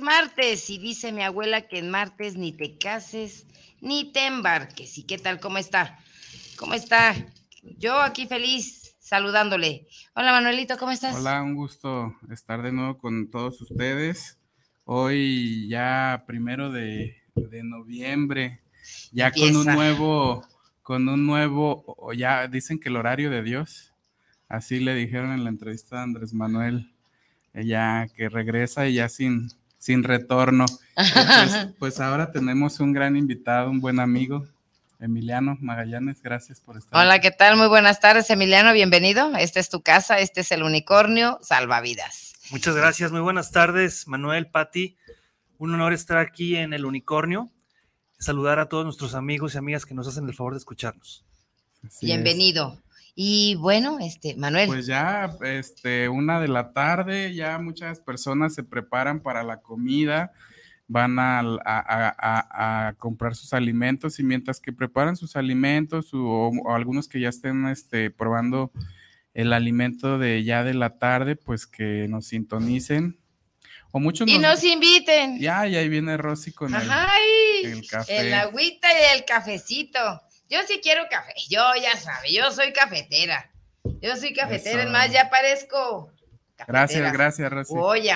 martes y dice mi abuela que en martes ni te cases ni te embarques. ¿Y qué tal? ¿Cómo está? ¿Cómo está? Yo aquí feliz saludándole. Hola Manuelito, ¿cómo estás? Hola, un gusto estar de nuevo con todos ustedes. Hoy ya primero de, noviembre, ya con un nuevo, con un nuevo, ya dicen que el horario de Dios, así le dijeron en la entrevista a Andrés Manuel, ya que regresa y ya sin, sin retorno. Pues, pues, ahora tenemos un gran invitado, un buen amigo, Emiliano Magallanes. Gracias por estar. Hola, ¿qué tal? Muy buenas tardes, Emiliano. Bienvenido. Esta es tu casa, este es el unicornio salvavidas. Muchas gracias. Muy buenas tardes, Manuel, Pati. Un honor estar aquí en el unicornio. Saludar a todos nuestros amigos y amigas que nos hacen el favor de escucharnos. Bienvenido. Y bueno, este, Manuel. Pues ya, este, una de la tarde, ya muchas personas se preparan para la comida, van a, comprar sus alimentos y mientras que preparan sus alimentos o, algunos que ya estén este, probando el alimento de ya de la tarde, pues que nos sintonicen. O muchos y nos, inviten. Ya, y ahí viene Rosy con el, el café. El agüita y el cafecito. Yo sí quiero café. Yo ya sabe, yo soy cafetera. Yo soy cafetera, es más, ya parezco. Gracias, gracias, Rosy. Oye.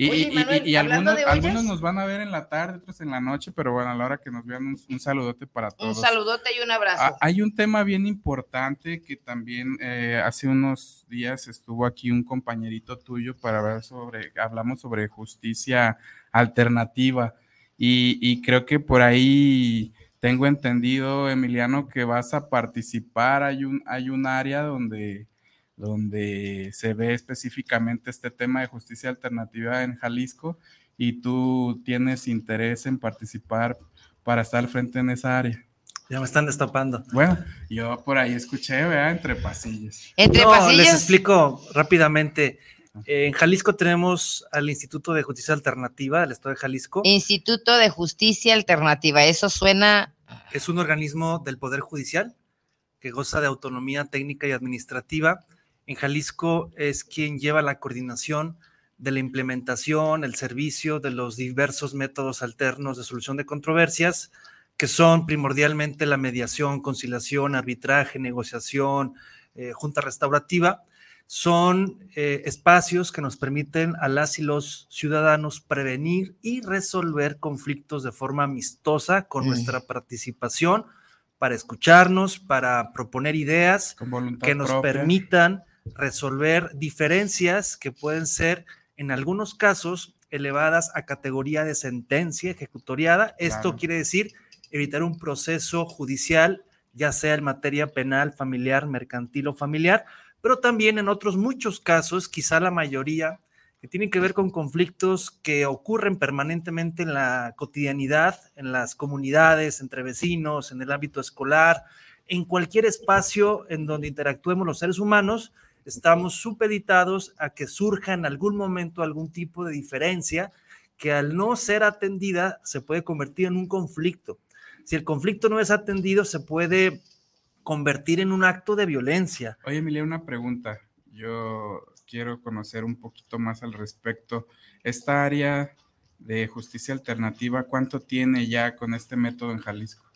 Y, algunos, nos van a ver en la tarde, otros en la noche, pero bueno, a la hora que nos vean, un, saludote para todos. Un saludote y un abrazo. Ah, hay un tema bien importante que también eh, hace unos días estuvo aquí un compañerito tuyo para ver sobre, hablamos sobre justicia alternativa y creo que por ahí tengo entendido, Emiliano, que vas a participar. Hay un, hay un área donde, donde se ve específicamente este tema de justicia alternativa en Jalisco y tú tienes interés en participar para estar al frente en esa área. Ya me están destapando. Bueno, yo por ahí escuché, vea, entre pasillos. Entre pasillos. Les explico rápidamente. En Jalisco tenemos al Instituto de Justicia Alternativa del Estado de Jalisco. Instituto de Justicia Alternativa, eso suena... Es un organismo del Poder Judicial que goza de autonomía técnica y administrativa. En Jalisco es quien lleva la coordinación de la implementación, el servicio de los diversos métodos alternos de solución de controversias, que son primordialmente la mediación, conciliación, arbitraje, negociación, eh, junta restaurativa, son eh, espacios que nos permiten a las y los ciudadanos prevenir y resolver conflictos de forma amistosa con nuestra participación para escucharnos, para proponer ideas que nos permitan resolver diferencias que pueden ser en algunos casos elevadas a categoría de sentencia ejecutoriada. Esto quiere decir evitar un proceso judicial, ya sea en materia penal, familiar, mercantil o familiar, pero también en otros muchos casos, quizá la mayoría, que tienen que ver con conflictos que ocurren permanentemente en la cotidianidad, en las comunidades, entre vecinos, en el ámbito escolar, en cualquier espacio en donde interactuemos los seres humanos, estamos supeditados a que surja en algún momento algún tipo de diferencia que al no ser atendida se puede convertir en un conflicto. Si el conflicto no es atendido, se puede convertir en un acto de violencia. Oye, Emilia, una pregunta. Yo quiero conocer un poquito más al respecto. Esta área de justicia alternativa, ¿cuánto tiene ya con este método en Jalisco?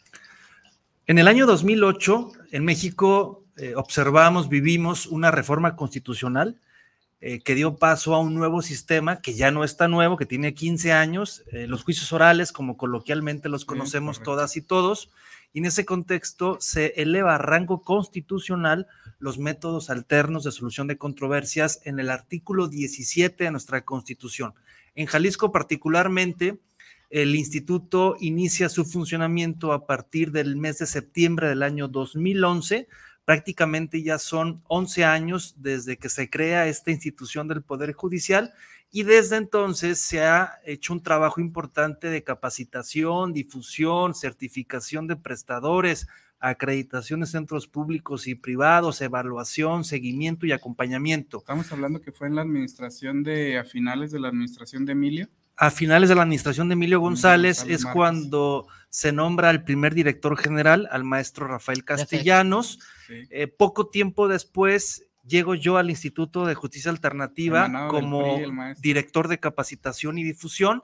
En el año 2008, en México, eh, observamos, vivimos una reforma constitucional eh, que dio paso a un nuevo sistema que ya no está nuevo, que tiene 15 años, eh, los juicios orales, como coloquialmente los conocemos todas y todos, y en ese contexto se eleva a rango constitucional los métodos alternos de solución de controversias en el artículo 17 de nuestra Constitución. En Jalisco particularmente, el instituto inicia su funcionamiento a partir del mes de septiembre del año 2011. Prácticamente ya son 11 años desde que se crea esta institución del Poder Judicial y desde entonces se ha hecho un trabajo importante de capacitación, difusión, certificación de prestadores, acreditación de centros públicos y privados, evaluación, seguimiento y acompañamiento. Estamos hablando que fue en la administración de, a finales de la administración de Emilio. A finales de la administración de Emilio González, González es cuando se nombra al primer director general, al maestro Rafael Castellanos. Sí. Eh, poco tiempo después llego yo al Instituto de Justicia Alternativa como PRI, director de capacitación y difusión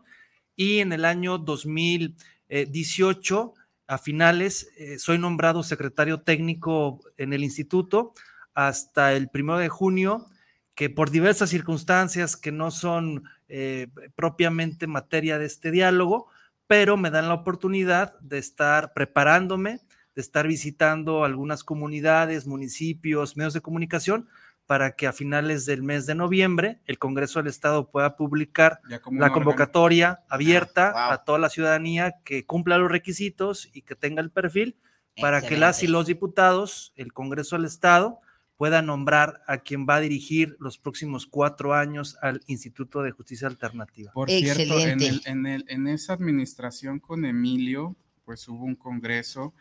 y en el año 2018, a finales, eh, soy nombrado secretario técnico en el instituto hasta el primero de junio, que por diversas circunstancias que no son eh, propiamente materia de este diálogo, pero me dan la oportunidad de estar preparándome de estar visitando algunas comunidades, municipios, medios de comunicación, para que a finales del mes de noviembre el Congreso del Estado pueda publicar la convocatoria órgano. abierta wow. a toda la ciudadanía que cumpla los requisitos y que tenga el perfil para Excelente. que las y los diputados, el Congreso del Estado, pueda nombrar a quien va a dirigir los próximos cuatro años al Instituto de Justicia Alternativa. Por Excelente. cierto, en, el, en, el, en esa administración con Emilio, pues hubo un congreso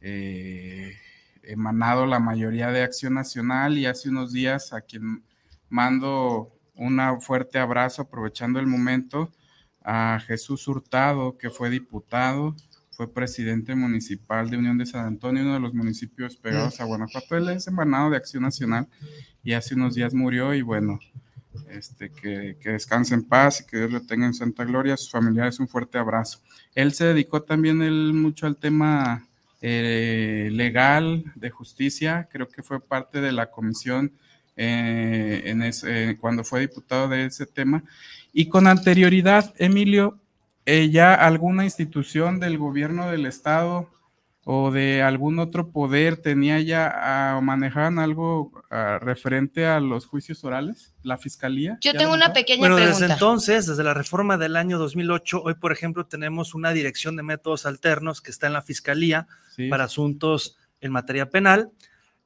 eh, emanado la mayoría de Acción Nacional y hace unos días a quien mando un fuerte abrazo aprovechando el momento a Jesús Hurtado, que fue diputado, fue presidente municipal de Unión de San Antonio, uno de los municipios pegados a Guanajuato. Él es emanado de Acción Nacional y hace unos días murió y bueno, este, que, que, descanse en paz y que Dios lo tenga en santa gloria. A sus familiares un fuerte abrazo. Él se dedicó también él, mucho al tema eh, legal de justicia, creo que fue parte de la comisión eh, en ese, eh, cuando fue diputado de ese tema. Y con anterioridad, Emilio, eh, ya alguna institución del gobierno del estado o de algún otro poder tenía ya o manejaban algo uh, referente a los juicios orales, la fiscalía. Yo tengo una pequeña bueno, pregunta. desde entonces, desde la reforma del año 2008, hoy por ejemplo tenemos una dirección de métodos alternos que está en la fiscalía sí. para asuntos en materia penal.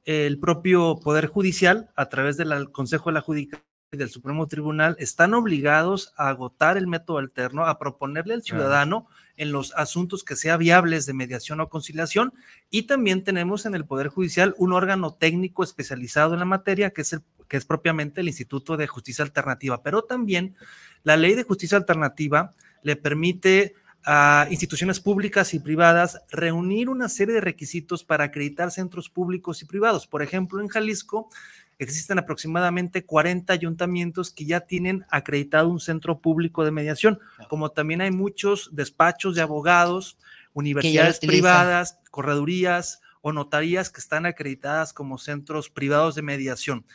El propio Poder Judicial, a través del Consejo de la Judicatura y del Supremo Tribunal, están obligados a agotar el método alterno, a proponerle al ciudadano en los asuntos que sea viables de mediación o conciliación. Y también tenemos en el Poder Judicial un órgano técnico especializado en la materia, que es, el, que es propiamente el Instituto de Justicia Alternativa. Pero también la ley de justicia alternativa le permite a instituciones públicas y privadas reunir una serie de requisitos para acreditar centros públicos y privados. Por ejemplo, en Jalisco existen aproximadamente 40 ayuntamientos que ya tienen acreditado un centro público de mediación, como también hay muchos despachos de abogados, universidades privadas, corredurías o notarías que están acreditadas como centros privados de mediación.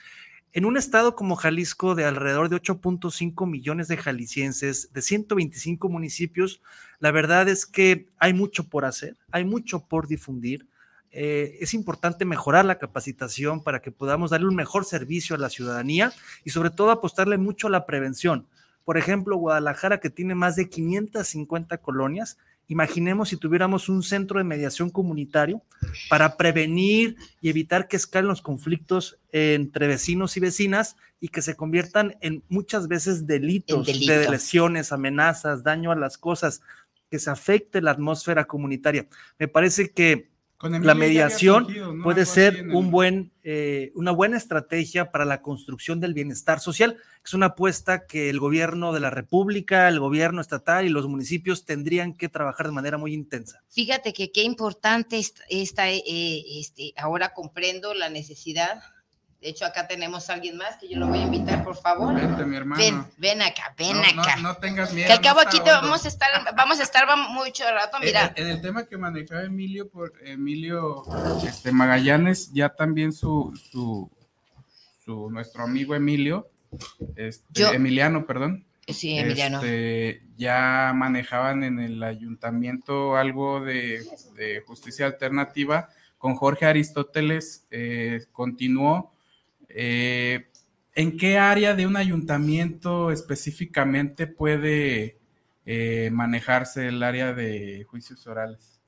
En un estado como Jalisco de alrededor de 8.5 millones de jaliscienses, de 125 municipios, la verdad es que hay mucho por hacer, hay mucho por difundir. Eh, es importante mejorar la capacitación para que podamos darle un mejor servicio a la ciudadanía y sobre todo apostarle mucho a la prevención. Por ejemplo, Guadalajara, que tiene más de 550 colonias, imaginemos si tuviéramos un centro de mediación comunitario para prevenir y evitar que escalen los conflictos entre vecinos y vecinas y que se conviertan en muchas veces delitos delito. de lesiones, amenazas, daño a las cosas, que se afecte la atmósfera comunitaria. Me parece que la mediación surgido, ¿no? puede Algo ser el... un buen, eh, una buena estrategia para la construcción del bienestar social. Es una apuesta que el gobierno de la República, el gobierno estatal y los municipios tendrían que trabajar de manera muy intensa. Fíjate que qué importante esta, eh, este, ahora comprendo la necesidad de hecho, acá tenemos a alguien más que yo lo voy a invitar, por favor. Vente, mi hermano. Ven, ven acá, ven no, acá. No, no, tengas miedo. Que al cabo aquí te vamos a estar, vamos a estar mucho rato, mira. En, en, el tema que manejaba Emilio, por Emilio este, Magallanes, ya también su, su, su nuestro amigo Emilio, este, yo, Emiliano, perdón. Sí, Emiliano. Este, ya manejaban en el ayuntamiento algo de, de justicia alternativa. Con Jorge Aristóteles eh, continuó eh, ¿En qué área de un ayuntamiento específicamente puede eh, manejarse el área de juicios orales?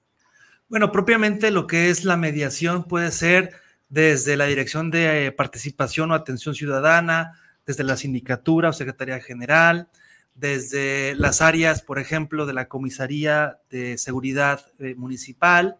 Bueno, propiamente lo que es la mediación puede ser desde la Dirección de Participación o Atención Ciudadana, desde la sindicatura o secretaría general, desde las áreas, por ejemplo, de la comisaría de seguridad eh, municipal,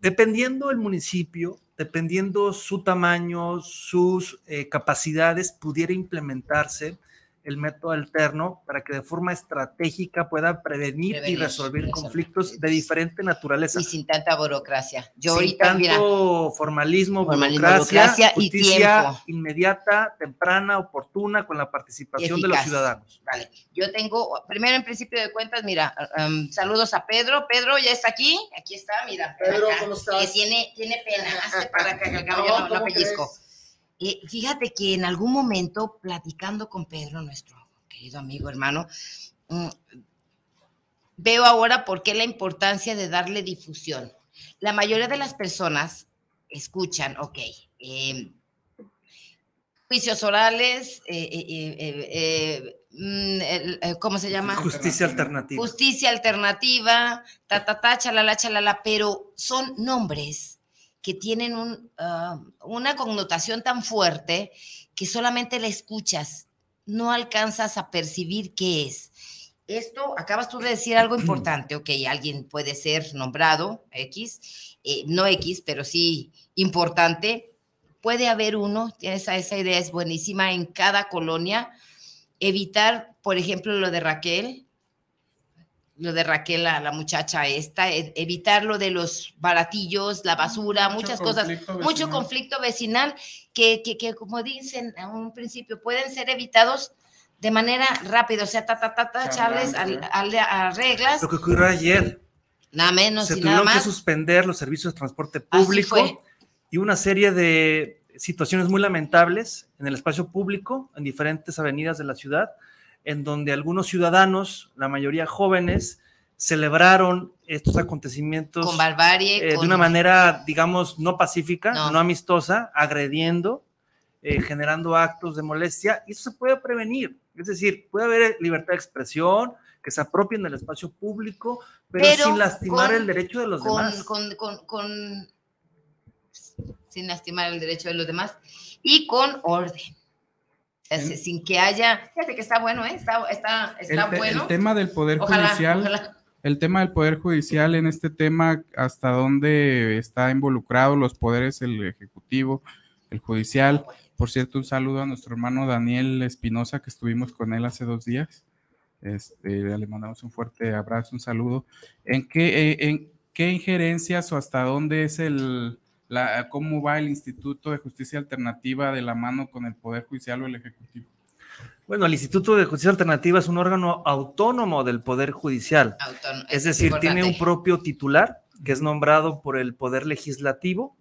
dependiendo el municipio, dependiendo su tamaño, sus eh, capacidades, pudiera implementarse el método alterno para que de forma estratégica pueda prevenir, y resolver conflictos de diferente naturaleza. Y sin tanta burocracia. Yo sin tanto formalismo, burocracia, justicia inmediata, temprana, oportuna, con la participación de los ciudadanos. Vale. Yo tengo, primero en principio de cuentas, mira, um, saludos a Pedro. Pedro, ¿ya está aquí? Aquí está, mira. Pedro, ¿cómo estás? Que tiene, tiene pena. Para que cabo no, no pellizco. Eh, fíjate que en algún momento, platicando con Pedro, nuestro querido amigo, hermano, mm, veo ahora por qué la importancia de darle difusión. La mayoría de las personas escuchan, ok, em, juicios orales, eh, eh, mm, ¿cómo se llama? Justicia alternativa. Justicia alternativa, ta, ta, ta, chalala, chalala, pero son nombres que tienen ah, una connotación tan fuerte que solamente la escuchas, no alcanzas a percibir qué es. Esto, acabas tú de decir algo importante, ok, alguien puede ser nombrado X, eh, no X, pero sí importante. Puede haber uno, esa, esa idea es buenísima en cada colonia, evitar, por ejemplo, lo de Raquel, lo de Raquel, la, la muchacha esta, e, evitar lo de los baratillos, la basura, muchas cosas, mucho conflicto vecinal que, que, que, como dicen a un principio, pueden ser evitados de manera rápida, o sea, ta, ta, ta, ta, echarles a, reglas. Lo que ocurrió ayer. Nada menos Se y tuvieron nada más. que suspender los servicios de transporte público y una serie de situaciones muy lamentables en el espacio público, en diferentes avenidas de la ciudad, en donde algunos ciudadanos, la mayoría jóvenes, celebraron estos acontecimientos con barbarie, eh, de una manera, digamos, no pacífica, no, amistosa, agrediendo, eh, generando actos de molestia, y eso se puede prevenir. Es decir, puede haber libertad de expresión, que se apropien del espacio público, pero, sin lastimar el derecho de los demás. Con, con, sin lastimar el derecho de los demás y con orden sin que haya, fíjate que está bueno, ¿eh? está, está, está el, bueno. El tema del Poder Judicial, el tema del Poder Judicial en este tema, hasta dónde está involucrado los poderes, el Ejecutivo, el Judicial. Por cierto, un saludo a nuestro hermano Daniel Espinosa, que estuvimos con él hace dos días. Este, le mandamos un fuerte abrazo, un saludo. ¿En qué, eh, en qué injerencias o hasta dónde es el, cómo va el Instituto de Justicia Alternativa de la mano con el Poder Judicial o el Ejecutivo. Bueno, el Instituto de Justicia Alternativa es un órgano autónomo del Poder Judicial. es decir, tiene un propio titular que es nombrado por el Poder Legislativo,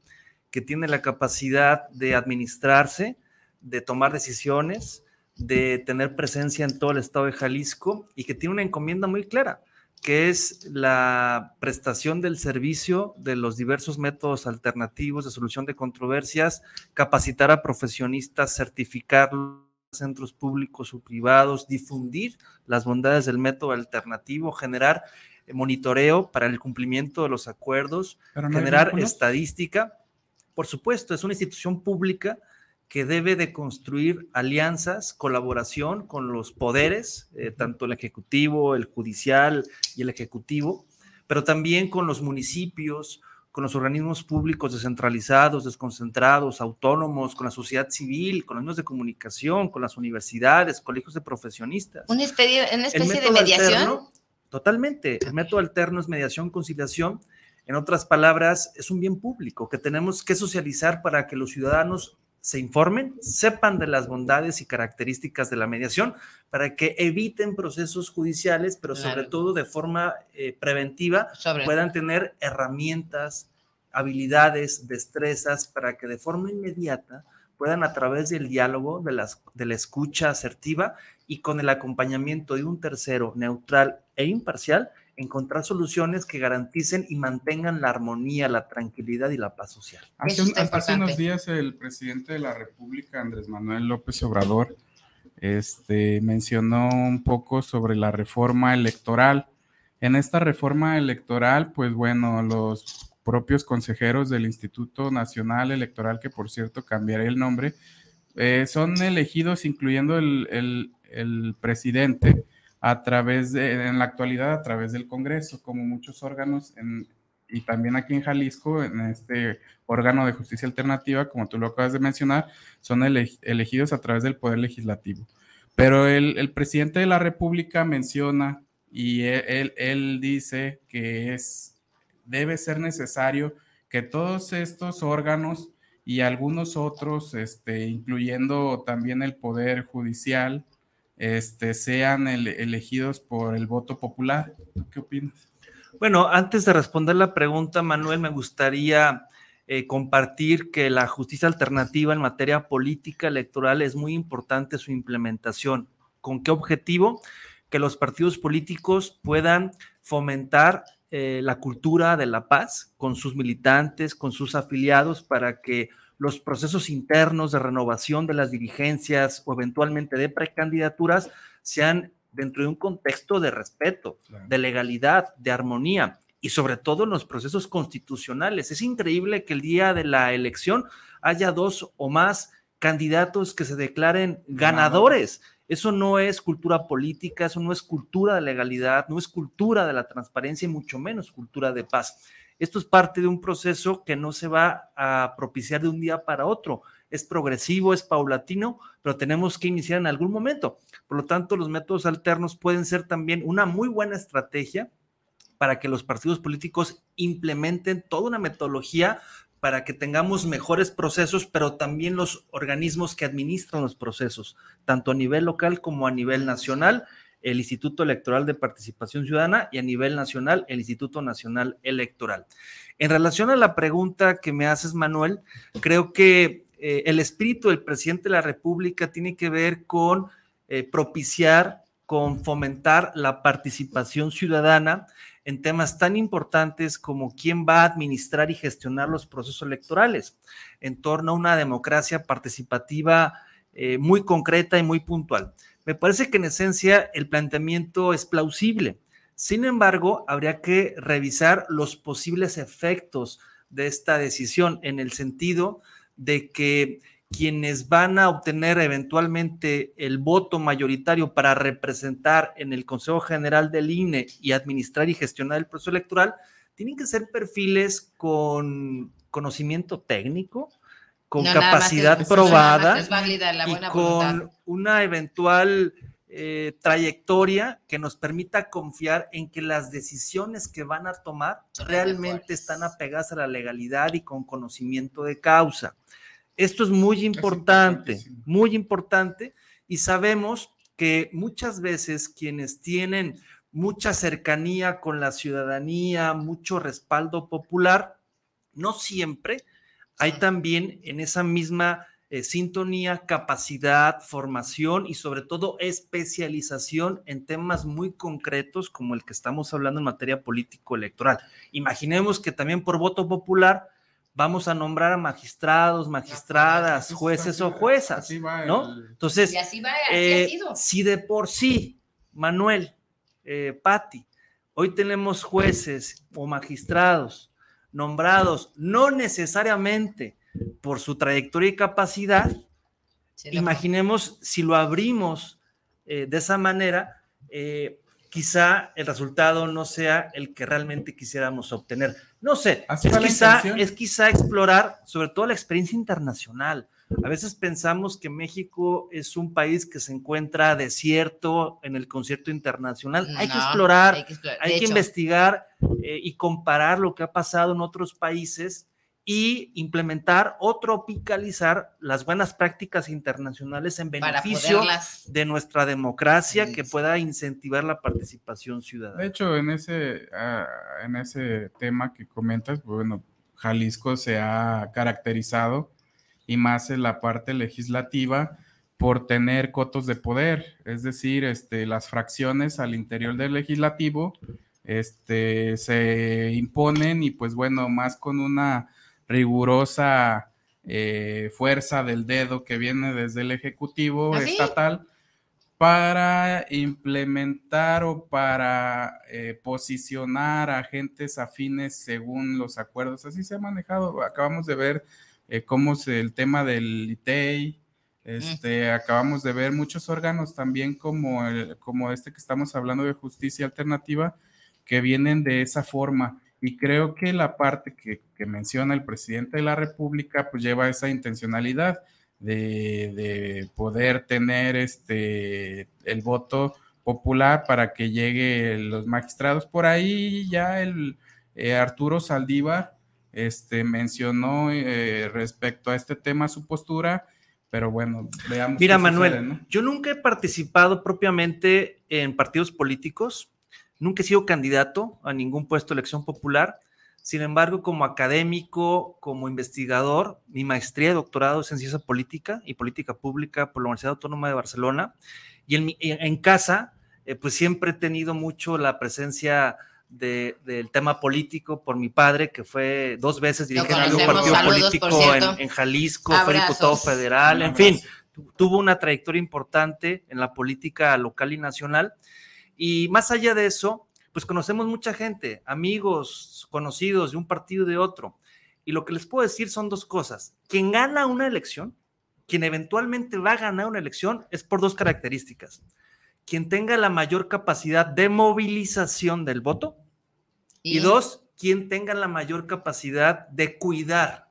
que tiene la capacidad de administrarse, de tomar decisiones, de tener presencia en todo el estado de Jalisco y que tiene una encomienda muy clara que es la prestación del servicio de los diversos métodos alternativos de solución de controversias, capacitar a profesionistas, certificar centros públicos o privados, difundir las bondades del método alternativo, generar monitoreo para el cumplimiento de los acuerdos, generar estadística. Por supuesto, es una institución pública que debe de construir alianzas, colaboración con los poderes, eh, tanto el ejecutivo, el judicial y el ejecutivo, pero también con los municipios, con los organismos públicos descentralizados, desconcentrados, autónomos, con la sociedad civil, con los medios de comunicación, con las universidades, colegios de profesionistas. ¿Una especie, de mediación? totalmente. El método alterno es mediación, conciliación. En otras palabras, es un bien público que tenemos que socializar para que los ciudadanos se informen, sepan de las bondades y características de la mediación para que eviten procesos judiciales, pero sobre todo de forma eh, preventiva puedan tener herramientas, habilidades, destrezas para que de forma inmediata puedan a través del diálogo, de, las, de la escucha asertiva y con el acompañamiento de un tercero neutral e imparcial, encontrar soluciones que garanticen y mantengan la armonía, la tranquilidad y la paz social. Hace, hace unos días el presidente de la República, Andrés Manuel López Obrador, este, mencionó un poco sobre la reforma electoral. En esta reforma electoral, pues bueno, los propios consejeros del Instituto Nacional Electoral, que por cierto cambiaré el nombre, Eh, son elegidos, incluyendo el, presidente, a través de, en la actualidad, a través del Congreso, como muchos órganos, y también aquí en Jalisco, en este órgano de justicia alternativa, como tú lo acabas de mencionar, son elegidos a través del Poder Legislativo. Pero el, presidente de la República menciona y él, él dice que es, debe ser necesario que todos estos órganos y algunos otros, este, incluyendo también el Poder Judicial, este, sean elegidos por el voto popular. ¿Qué opinas? Bueno, antes de responder la pregunta, Manuel, me gustaría eh, compartir que la justicia alternativa en materia política electoral es muy importante su implementación. ¿Con qué objetivo? Que los partidos políticos puedan fomentar eh, la cultura de la paz con sus militantes, con sus afiliados, para que los procesos internos de renovación de las dirigencias o eventualmente de precandidaturas sean dentro de un contexto de respeto, de legalidad, de armonía y sobre todo en los procesos constitucionales. Es increíble que el día de la elección haya dos o más candidatos que se declaren ganadores. Eso no es cultura política, eso no es cultura de legalidad, no es cultura de la transparencia y mucho menos cultura de paz. Esto es parte de un proceso que no se va a propiciar de un día para otro. Es progresivo, es paulatino, pero tenemos que iniciar en algún momento. Por lo tanto, los métodos alternos pueden ser también una muy buena estrategia para que los partidos políticos implementen toda una metodología para que tengamos mejores procesos, pero también los organismos que administran los procesos, tanto a nivel local como a nivel nacional, el Instituto Electoral de Participación Ciudadana y a nivel nacional, el Instituto Nacional Electoral. En relación a la pregunta que me haces, Manuel, creo que eh, el espíritu del presidente de la República tiene que ver con eh, propiciar, con fomentar la participación ciudadana en temas tan importantes como quién va a administrar y gestionar los procesos electorales, en torno a una democracia participativa eh, muy concreta y muy puntual. Me parece que en esencia el planteamiento es plausible. Sin embargo, habría que revisar los posibles efectos de esta decisión en el sentido de que quienes van a obtener eventualmente el voto mayoritario para representar en el Consejo General del INE y administrar y gestionar el proceso electoral, tienen que ser perfiles con conocimiento técnico, con capacidad probada y con una eventual eh, trayectoria que nos permita confiar en que las decisiones que van a tomar realmente están apegadas a la legalidad y con conocimiento de causa. Esto es muy importante, muy importante, y sabemos que muchas veces quienes tienen mucha cercanía con la ciudadanía, mucho respaldo popular, no siempre hay también en esa misma eh, sintonía, capacidad, formación y sobre todo especialización en temas muy concretos como el que estamos hablando en materia político-electoral. Imaginemos que también por voto popular vamos a nombrar a magistrados, magistradas, jueces o juezas, ¿no? Entonces, eh, si de por sí, Manuel, eh, Patti, hoy tenemos jueces o magistrados nombrados no necesariamente por su trayectoria y capacidad, imaginemos si lo abrimos eh, de esa manera, eh, quizá el resultado no sea el que realmente quisiéramos obtener. No sé, es quizá, es quizá explorar sobre todo la experiencia internacional. A veces pensamos que México es un país que se encuentra desierto en el concierto internacional. hay, que explorar, hay que, investigar eh, y comparar lo que ha pasado en otros países y implementar o tropicalizar las buenas prácticas internacionales en beneficio de nuestra democracia que pueda incentivar la participación ciudadana. De hecho, en ese, ah, en ese tema que comentas, bueno, Jalisco se ha caracterizado y más en la parte legislativa por tener cotos de poder, es decir, este, las fracciones al interior del legislativo este, se imponen y pues bueno, más con una rigurosa eh, fuerza del dedo que viene desde el Ejecutivo ¿Ah, estatal para implementar o para eh, posicionar agentes afines según los acuerdos. Así se ha manejado. Acabamos de ver eh, cómo es el tema del ITEI, Este, acabamos de ver muchos órganos también como, el, como este que estamos hablando de justicia alternativa que vienen de esa forma. Y creo que la parte que, que menciona el presidente de la República pues lleva esa intencionalidad de, de, poder tener este, el voto popular para que llegue los magistrados. Por ahí ya el eh, Arturo Saldívar este, mencionó eh, respecto a este tema su postura, pero bueno, veamos. Mira, Manuel, sucede, ¿no? yo nunca he participado propiamente en partidos políticos, nunca he sido candidato a ningún puesto de elección popular. Sin embargo, como académico, como investigador, mi maestría y doctorado es en ciencia política y política pública por la Universidad Autónoma de Barcelona. Y en, en casa, eh, pues siempre he tenido mucho la presencia de, del tema político por mi padre, que fue dos veces dirigente de un partido Saludos, político en, en, Jalisco, Abrazos. fue diputado federal, en fin, tuvo una trayectoria importante en la política local y nacional. Y más allá de eso, pues conocemos mucha gente, amigos, conocidos de un partido y de otro. Y lo que les puedo decir son dos cosas. Quien gana una elección, quien eventualmente va a ganar una elección, es por dos características. Quien tenga la mayor capacidad de movilización del voto y, y dos, quien tenga la mayor capacidad de cuidar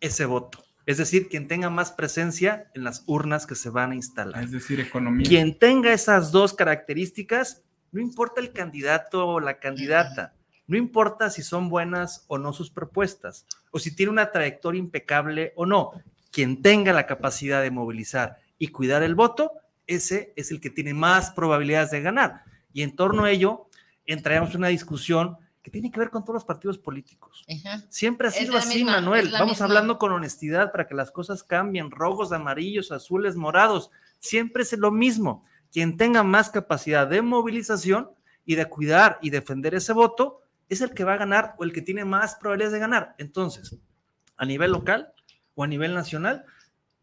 ese voto. Es decir, quien tenga más presencia en las urnas que se van a instalar. Es decir, economía. Quien tenga esas dos características, no importa el candidato o la candidata, no importa si son buenas o no sus propuestas, o si tiene una trayectoria impecable o no, quien tenga la capacidad de movilizar y cuidar el voto, ese es el que tiene más probabilidades de ganar. Y en torno a ello, entraremos en una discusión que tiene que ver con todos los partidos políticos. Ajá. Siempre ha sido así, misma, Manuel. Vamos misma. hablando con honestidad para que las cosas cambien, rojos, amarillos, azules, morados. Siempre es lo mismo. Quien tenga más capacidad de movilización y de cuidar y defender ese voto es el que va a ganar o el que tiene más probabilidades de ganar. Entonces, a nivel local o a nivel nacional,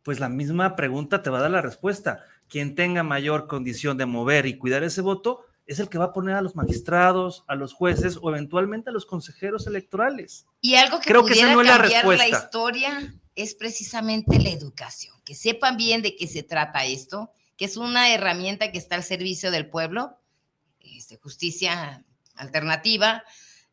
pues la misma pregunta te va a dar la respuesta. Quien tenga mayor condición de mover y cuidar ese voto es el que va a poner a los magistrados, a los jueces o eventualmente a los consejeros electorales. Y algo que Creo que no es la respuesta. la historia es precisamente la educación, que sepan bien de qué se trata esto, que es una herramienta que está al servicio del pueblo, este, justicia alternativa,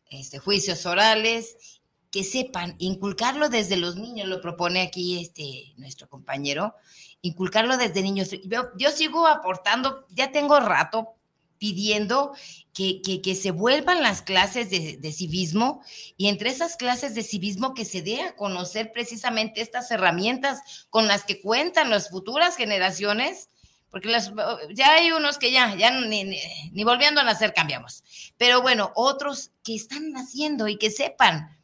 este, juicios orales, que sepan inculcarlo desde los niños, lo propone aquí este, nuestro compañero, inculcarlo desde niños. Yo, sigo aportando, ya tengo rato pidiendo que, que, se vuelvan las clases de, de, civismo y entre esas clases de civismo que se dé a conocer precisamente estas herramientas con las que cuentan las futuras generaciones, porque las, ya hay unos que ya, ya ni, ni, volviendo a nacer cambiamos, pero bueno, otros que están naciendo y que sepan,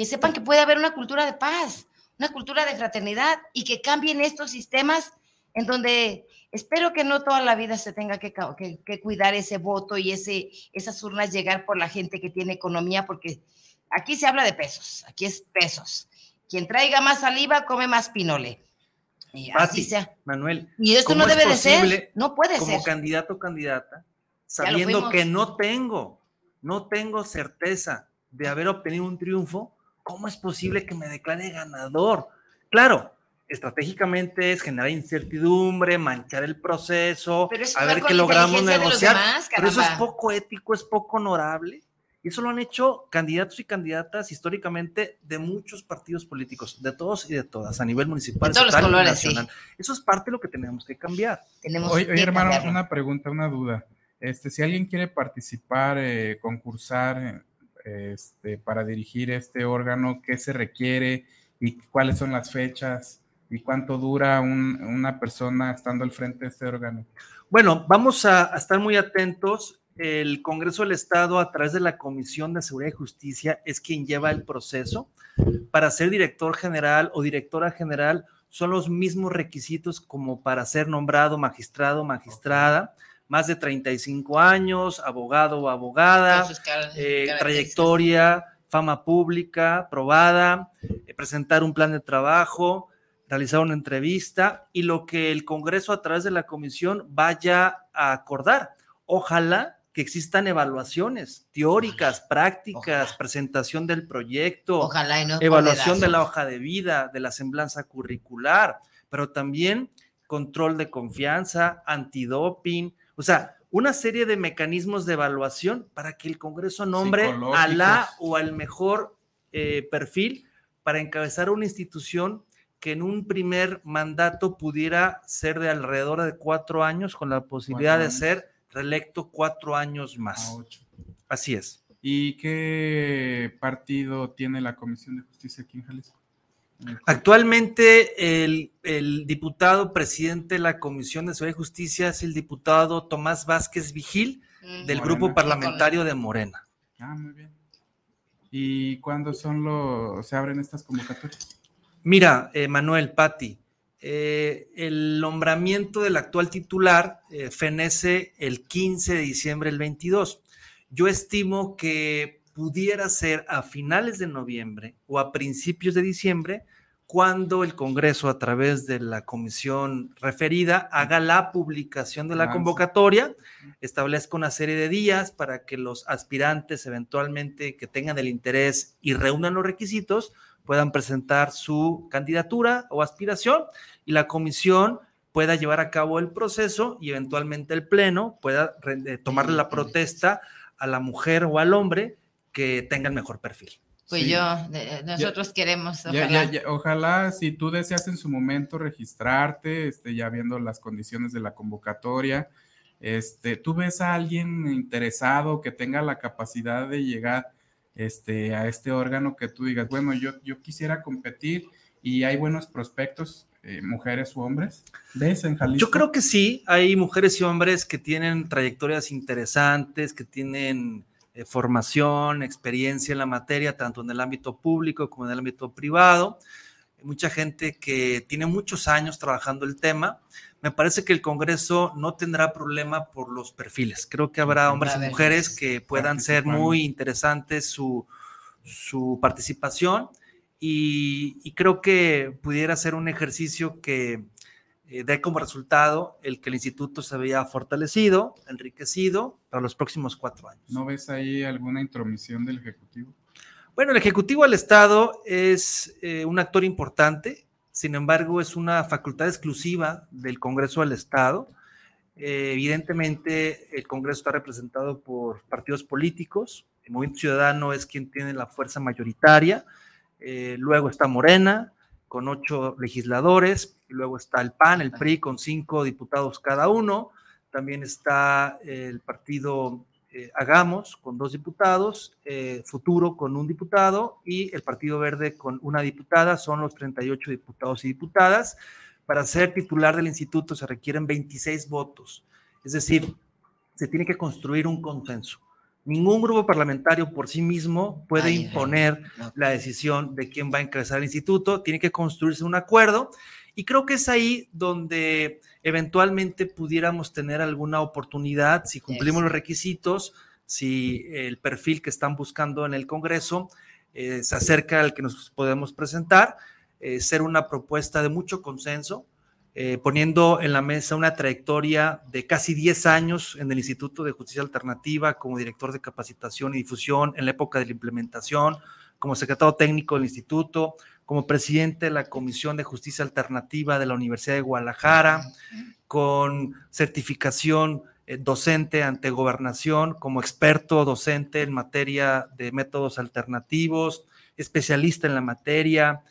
que sepan que puede haber una cultura de paz, una cultura de fraternidad y que cambien estos sistemas en donde espero que no toda la vida se tenga que, que, que, cuidar ese voto y ese, esas urnas llegar por la gente que tiene economía, porque aquí se habla de pesos, aquí es pesos. Quien traiga más saliva come más pinole. Y así sea. Manuel. Y esto no debe de ser, no puede como ser. Como candidato o candidata, sabiendo que no tengo, no tengo certeza de haber obtenido un triunfo, ¿cómo es posible que me declare ganador? Claro, estratégicamente es generar incertidumbre, manchar el proceso, a ver qué logramos negociar. Demás, pero eso es poco ético, es poco honorable. Y eso lo han hecho candidatos y candidatas históricamente de muchos partidos políticos, de todos y de todas, a nivel municipal, de todos los colores, nacional. Sí. Eso es parte de lo que tenemos que cambiar. Tenemos oye, que oye hermano, cambiarlo. una pregunta, una duda. Este, si alguien quiere participar, eh, concursar este, para dirigir este órgano, ¿qué se requiere y cuáles son las fechas? ¿Y cuánto dura un, una persona estando al frente de este órgano? Bueno, vamos a, estar muy atentos. El Congreso del Estado, a través de la Comisión de Seguridad y Justicia, es quien lleva el proceso. Para ser director general o directora general son los mismos requisitos como para ser nombrado magistrado magistrada. Más de 35 años, abogado o abogada, eh, trayectoria, fama pública, probada, eh, presentar un plan de trabajo, realizar una entrevista y lo que el Congreso a través de la comisión vaya a acordar. Ojalá que existan evaluaciones teóricas, prácticas, ojalá. presentación del proyecto, ojalá no evaluación de la hoja de vida, de la semblanza curricular, pero también control de confianza, antidoping, o sea, una serie de mecanismos de evaluación para que el Congreso nombre a la o al mejor eh, perfil para encabezar una institución que en un primer mandato pudiera ser de alrededor de cuatro años con la posibilidad de ser reelecto cuatro años más. Así es. ¿Y qué partido tiene la Comisión de Justicia aquí en Jalisco? Actualmente el, diputado presidente de la Comisión de Seguridad y Justicia es el diputado Tomás Vázquez Vigil del grupo parlamentario de Morena. Ah, muy bien. ¿Y cuándo son los, se abren estas convocatorias? Mira, eh, Manuel Patti, eh, el nombramiento del actual titular eh, fenece el 15 de diciembre del 22. Yo estimo que pudiera ser a finales de noviembre o a principios de diciembre cuando el Congreso, a través de la comisión referida, haga la publicación de la convocatoria, establezca una serie de días para que los aspirantes eventualmente que tengan el interés y reúnan los requisitos, puedan presentar su candidatura o aspiración y la comisión pueda llevar a cabo el proceso y eventualmente el pleno pueda eh, tomarle la protesta a la mujer o al hombre que tenga el mejor perfil. Pues yo, nosotros queremos, ojalá. ojalá, si tú deseas en su momento registrarte, este, ya viendo las condiciones de la convocatoria, este, tú ves a alguien interesado que tenga la capacidad de llegar este, a este órgano que tú digas, bueno, yo, yo quisiera competir y hay buenos prospectos, eh, mujeres u hombres? ¿Ves en Jalisco? Yo creo que sí, hay mujeres y hombres que tienen trayectorias interesantes, que tienen eh, formación, experiencia en la materia, tanto en el ámbito público como en el ámbito privado. Mucha gente que tiene muchos años trabajando el tema me parece que el Congreso no tendrá problema por los perfiles. Creo que habrá hombres y mujeres que puedan ser muy interesantes su, participación y, creo que pudiera ser un ejercicio que eh, dé como resultado el que el instituto se vea fortalecido, enriquecido para los próximos cuatro años. ¿No ves ahí alguna intromisión del Ejecutivo? Bueno, el Ejecutivo al Estado es eh, un actor importante sin embargo, es una facultad exclusiva del Congreso del Estado. Eh, evidentemente, el Congreso está representado por partidos políticos. El Movimiento Ciudadano es quien tiene la fuerza mayoritaria. Eh, luego está Morena, con ocho legisladores. Y luego está el PAN, el PRI, con cinco diputados cada uno. También está el partido eh, hagamos con dos diputados, eh, Futuro con un diputado y el Partido Verde con una diputada, son los 38 diputados y diputadas. Para ser titular del instituto se requieren 26 votos, es decir, se tiene que construir un consenso. Ningún grupo parlamentario por sí mismo puede imponer la decisión de quién va a encabezar el instituto, tiene que construirse un acuerdo. Y creo que es ahí donde eventualmente pudiéramos tener alguna oportunidad si cumplimos los requisitos, si el perfil que están buscando en el Congreso eh, se acerca al que nos podemos presentar, eh, ser una propuesta de mucho consenso, eh, poniendo en la mesa una trayectoria de casi 10 años en el Instituto de Justicia Alternativa como director de capacitación y difusión en la época de la implementación, como secretario técnico del instituto, como presidente de la Comisión de Justicia Alternativa de la Universidad de Guadalajara, con certificación eh, docente ante gobernación, como experto docente en materia de métodos alternativos, especialista en la materia,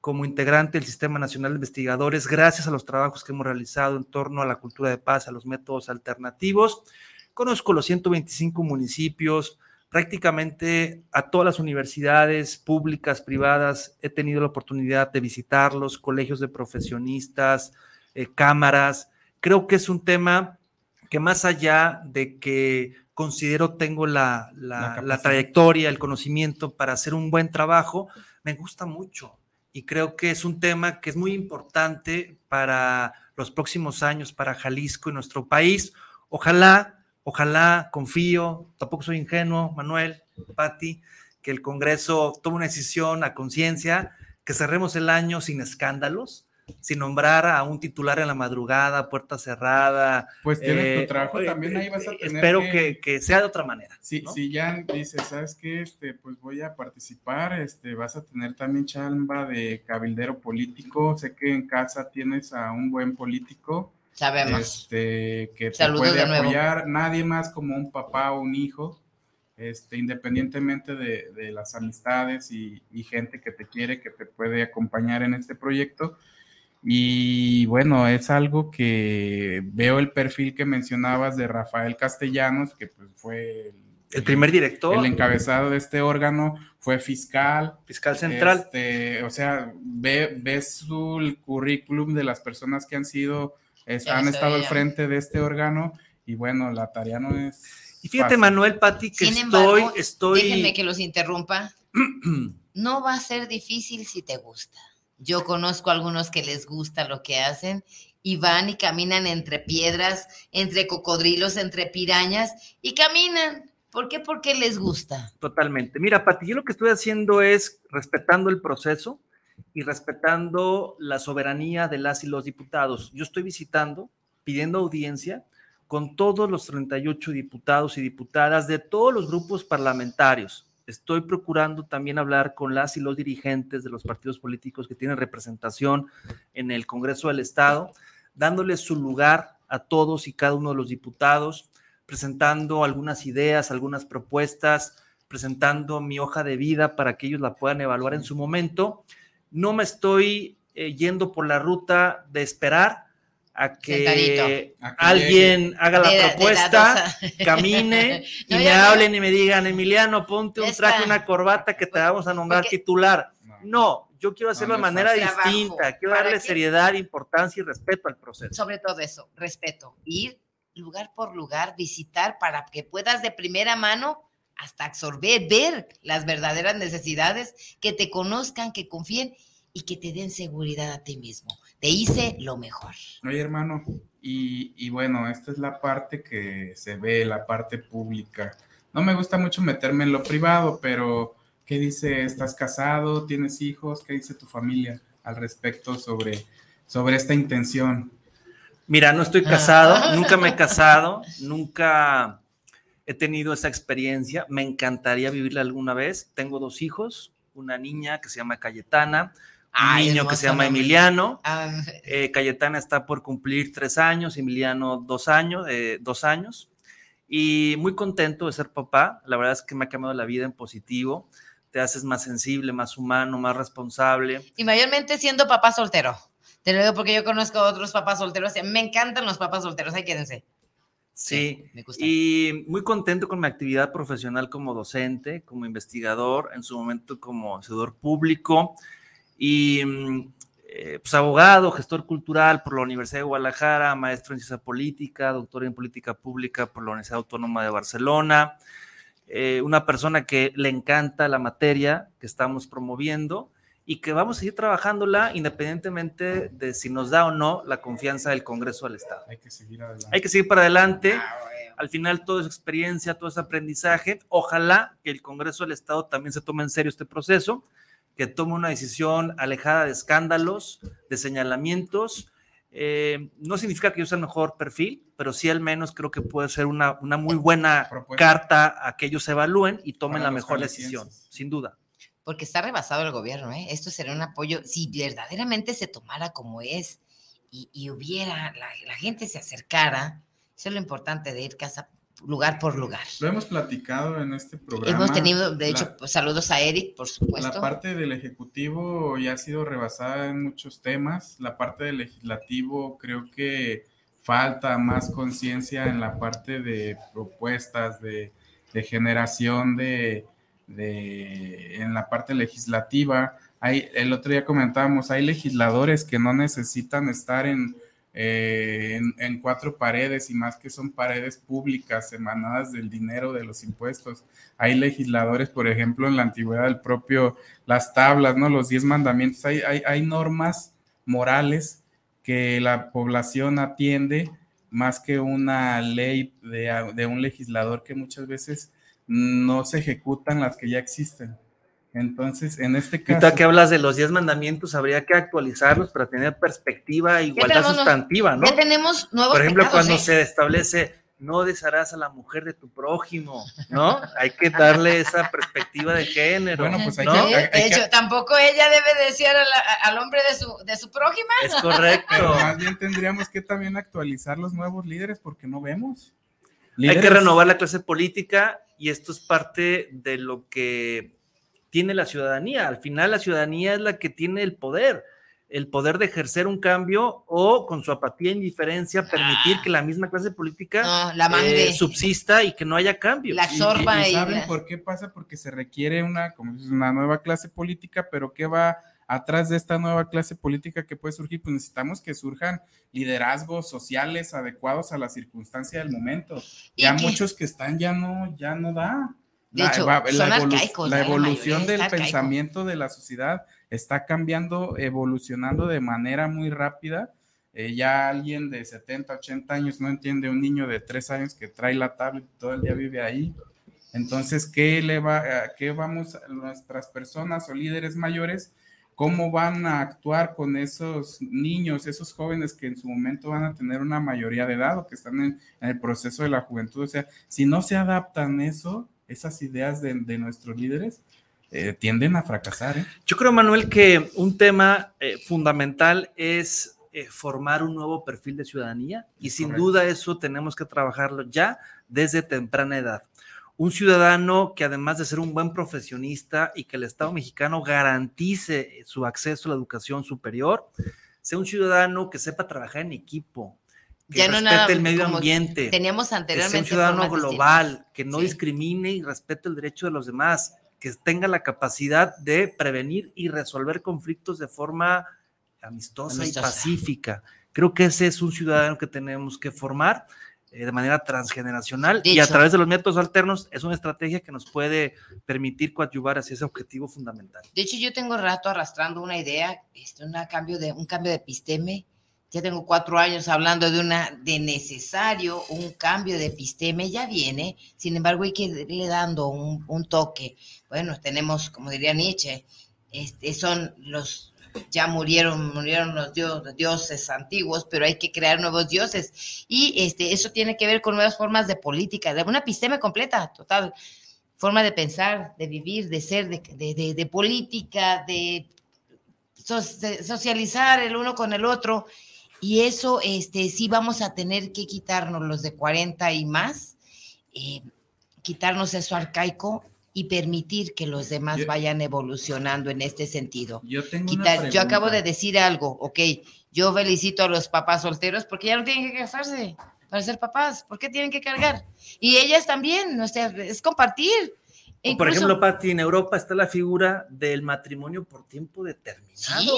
como integrante del Sistema Nacional de Investigadores, gracias a los trabajos que hemos realizado en torno a la cultura de paz, a los métodos alternativos. Conozco los 125 municipios, prácticamente a todas las universidades públicas, privadas, he tenido la oportunidad de visitarlos, colegios de profesionistas, eh, cámaras. Creo que es un tema que más allá de que considero tengo la, la trayectoria, el conocimiento para hacer un buen trabajo, me gusta mucho. Y creo que es un tema que es muy importante para los próximos años, para Jalisco y nuestro país. Ojalá Ojalá, confío, tampoco soy ingenuo, Manuel, Patti, que el Congreso tome una decisión a conciencia, que cerremos el año sin escándalos, sin nombrar a un titular en la madrugada, puerta cerrada. Pues tienes tu eh, trabajo, también ahí vas a tener. Espero que, que, sea de otra manera. Sí, si ya dices, ¿sabes qué? Este, pues voy a participar, este, vas a tener también chamba de cabildero político. Sé que en casa tienes a un buen político. Sabemos. Este, que te puede apoyar, nadie más como un papá o un hijo. Este, independientemente de, de las amistades y, y, gente que te quiere, que te puede acompañar en este proyecto, y bueno, es algo que veo el perfil que mencionabas de Rafael Castellanos, que pues fue el, primer director. El encabezado de este órgano, fue fiscal. Fiscal central. Este, o sea, ve, ves su, el currículum de las personas que han sido, han estado al frente de este órgano y bueno, la tarea no es... Y fíjate, Manuel Pati, que estoy, estoy... Déjenme que los interrumpa. no va a ser difícil si te gusta. Yo conozco a algunos que les gusta lo que hacen y van y caminan entre piedras, entre cocodrilos, entre pirañas y caminan. ¿Por qué? Porque les gusta. Totalmente. Mira, Pati, yo lo que estoy haciendo es respetando el proceso y respetando la soberanía de las y los diputados. Yo estoy visitando, pidiendo audiencia con todos los 38 diputados y diputadas de todos los grupos parlamentarios estoy procurando también hablar con las y los dirigentes de los partidos políticos que tienen representación en el Congreso del Estado, dándoles su lugar a todos y cada uno de los diputados, presentando algunas ideas, algunas propuestas, presentando mi hoja de vida para que ellos la puedan evaluar en su momento. No me estoy eh, yendo por la ruta de esperar a que alguien haga la propuesta, camine y me hablen y me digan, Emiliano, ponte un traje, una corbata que te vamos a nombrar titular. No, yo quiero hacerlo de manera distinta, quiero darle seriedad, importancia y respeto al proceso. Sobre todo eso, respeto. Ir lugar por lugar, visitar para que puedas de primera mano hasta absorber, ver las verdaderas necesidades, que te conozcan, que confíen y que te den seguridad a ti mismo. Te hice lo mejor. Oye, hermano, y, bueno, esta es la parte que se ve, la parte pública. No me gusta mucho meterme en lo privado, pero ¿qué dice? ¿Estás casado? ¿Tienes hijos? ¿Qué dice tu familia al respecto sobre, sobre esta intención? Mira, no estoy casado, nunca me he casado, nunca he tenido esa experiencia. Me encantaría vivirla alguna vez. Tengo dos hijos, una niña que se llama Cayetana, un niño que se llama Emiliano. Ah. Eh, Cayetana está por cumplir tres años, Emiliano dos años, eh, dos años. Y muy contento de ser papá. La verdad es que me ha cambiado la vida en positivo. Te haces más sensible, más humano, más responsable. Y mayormente siendo papá soltero. Te lo digo porque yo conozco a otros papás solteros. Me encantan los papás solteros, ahí quédense. Sí, y muy contento con mi actividad profesional como docente, como investigador, en su momento como seguidor público y mm, eh, pues abogado, gestor cultural por la Universidad de Guadalajara, maestro en ciencia política, doctor en política pública por la Universidad Autónoma de Barcelona, eh, una persona que le encanta la materia que estamos promoviendo y que vamos a seguir trabajándola independientemente de si nos da o no la confianza del Congreso del Estado. Hay que seguir adelante. Hay que seguir para adelante. Ah, Al final, todo es experiencia, todo es aprendizaje. Ojalá que el Congreso del Estado también se tome en serio este proceso que tome una decisión alejada de escándalos, de señalamientos. Eh, no significa que yo sea el mejor perfil, pero sí al menos creo que puede ser una, una muy buena carta a que ellos evalúen y tomen la mejor decisión, sin duda. Porque está rebasado el gobierno, ¿eh? Esto sería un apoyo, si verdaderamente se tomara como es y, hubiera, la, la, gente se acercara, eso es lo importante de ir casa lugar por lugar. Lo hemos platicado en este programa. Hemos tenido, de hecho, pues, saludos a Eric, por supuesto. La parte del Ejecutivo ya ha sido rebasada en muchos temas. La parte del Legislativo creo que falta más conciencia en la parte de propuestas, de, generación de, de, en la parte legislativa. Hay, el otro día comentábamos, hay legisladores que no necesitan estar en eh, en, cuatro paredes y más que son paredes públicas emanadas del dinero de los impuestos. Hay legisladores, por ejemplo, en la antigüedad del propio, las tablas, ¿no? Los diez mandamientos, hay, hay, normas morales que la población atiende más que una ley de, de, un legislador que muchas veces no se ejecutan las que ya existen. Entonces, en este caso. Ahorita que hablas de los 10 mandamientos, habría que actualizarlos para tener perspectiva e igualdad sustantiva, ¿no? Ya tenemos nuevos Por ejemplo, cuando ¿eh? se establece no desharás a la mujer de tu prójimo, ¿no? Hay que darle esa perspectiva de género. Bueno, pues hay ¿no? que, de hecho, tampoco ella debe desear al hombre de su, de su prójima. Es correcto. Pero más bien tendríamos que también actualizar los nuevos líderes porque no vemos. Hay que renovar la clase política y esto es parte de lo que tiene la ciudadanía. Al final la ciudadanía es la que tiene el poder el poder de ejercer un cambio o con su apatía e indiferencia permitir ah. que la misma clase política eh, subsista y que no haya cambio. La sorba y, ¿Saben por qué pasa? Porque se requiere una, como una nueva clase política, pero ¿qué va atrás de esta nueva clase política que puede surgir? Pues necesitamos que surjan liderazgos sociales adecuados a la circunstancia del momento. Ya muchos que están ya no, ya no da. De la, hecho, la, evolución del pensamiento de la sociedad está cambiando, evolucionando de manera muy rápida. Eh, ya alguien de 70, 80 años no entiende un niño de 3 años que trae la tablet y todo el día vive ahí. Entonces, ¿qué le va, qué vamos nuestras personas o líderes mayores? ¿Cómo van a actuar con esos niños, esos jóvenes que en su momento van a tener una mayoría de edad o que están en, el proceso de la juventud? O sea, si no se adaptan eso, esas ideas de, de nuestros líderes, eh, tienden a fracasar. ¿eh? Yo creo, Manuel, que un tema eh, fundamental es formar un nuevo perfil de ciudadanía y sin duda eso tenemos que trabajarlo ya desde temprana edad. Un ciudadano que además de ser un buen profesionista y que el Estado mexicano garantice su acceso a la educación superior, sea un ciudadano que sepa trabajar en equipo, que respete el medio ambiente, teníamos anteriormente que sea un ciudadano global, que no discrimine y respete el derecho de los demás, que tenga la capacidad de prevenir y resolver conflictos de forma amistosa, y pacífica. Creo que ese es un ciudadano que tenemos que formar eh, de manera transgeneracional y a través de los métodos alternos es una estrategia que nos puede permitir coadyuvar hacia ese objetivo fundamental. De hecho, yo tengo rato arrastrando una idea, este, una cambio de, un cambio de episteme ya tengo cuatro años hablando de una de necesario un cambio de episteme, ya viene, sin embargo hay que irle dando un, toque. Bueno, tenemos, como diría Nietzsche, este, son los, ya murieron, murieron los dioses antiguos, pero hay que crear nuevos dioses. Y este, eso tiene que ver con nuevas formas de política, de una episteme completa, total, forma de pensar, de vivir, de ser, de, de política, de socializar el uno con el otro y eso, este, sí vamos a tener que quitarnos los de 40 y más, eh, quitarnos eso arcaico y permitir que los demás vayan evolucionando en este sentido. Yo, yo acabo de decir algo, ok, yo felicito a los papás solteros porque ya no tienen que casarse para ser papás, ¿por qué tienen que cargar? Y ellas también, o sea, es compartir. por ejemplo, Patti, en Europa está la figura del matrimonio por tiempo determinado. Sí,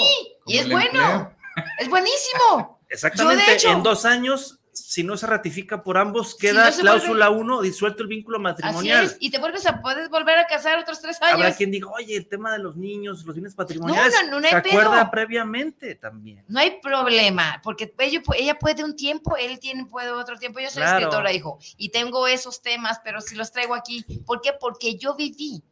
y es bueno. Es buenísimo. Exactamente, en dos años si no se ratifica por ambos, queda cláusula 1, disuelto el vínculo matrimonial. Así es, y te vuelves a, puedes volver a casar otros tres años. Habrá quien diga, oye, el tema de los niños, los bienes patrimoniales, no, no, no, se acuerda previamente también. No hay problema, porque ella, puede un tiempo, él tiene, puede otro tiempo, yo soy escritora, hijo, y tengo esos temas, pero si los traigo aquí, ¿por qué? Porque yo viví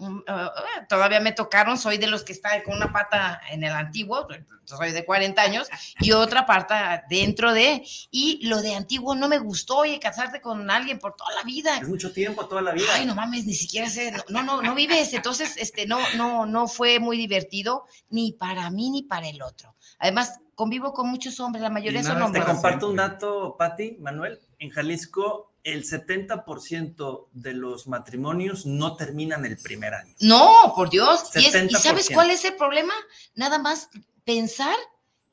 Ah, ah, todavía me tocaron, soy de los que están con una pata en el antiguo, soy de 40 años, y otra pata dentro de, y lo de antiguo no me gustó, oye, casarte con alguien por toda la vida. Es mucho tiempo, toda la vida. Ay, no mames, ni siquiera sé, no, no, no vives, entonces, este, no, no, no fue muy divertido, ni para mí ni para el otro. Además, convivo con muchos hombres, la mayoría son hombres. Te comparto un dato, Patti, Manuel, en Jalisco el 70% de los matrimonios no terminan el primer año. No, por Dios. ¿Y, sabes cuál es el problema? Nada más pensar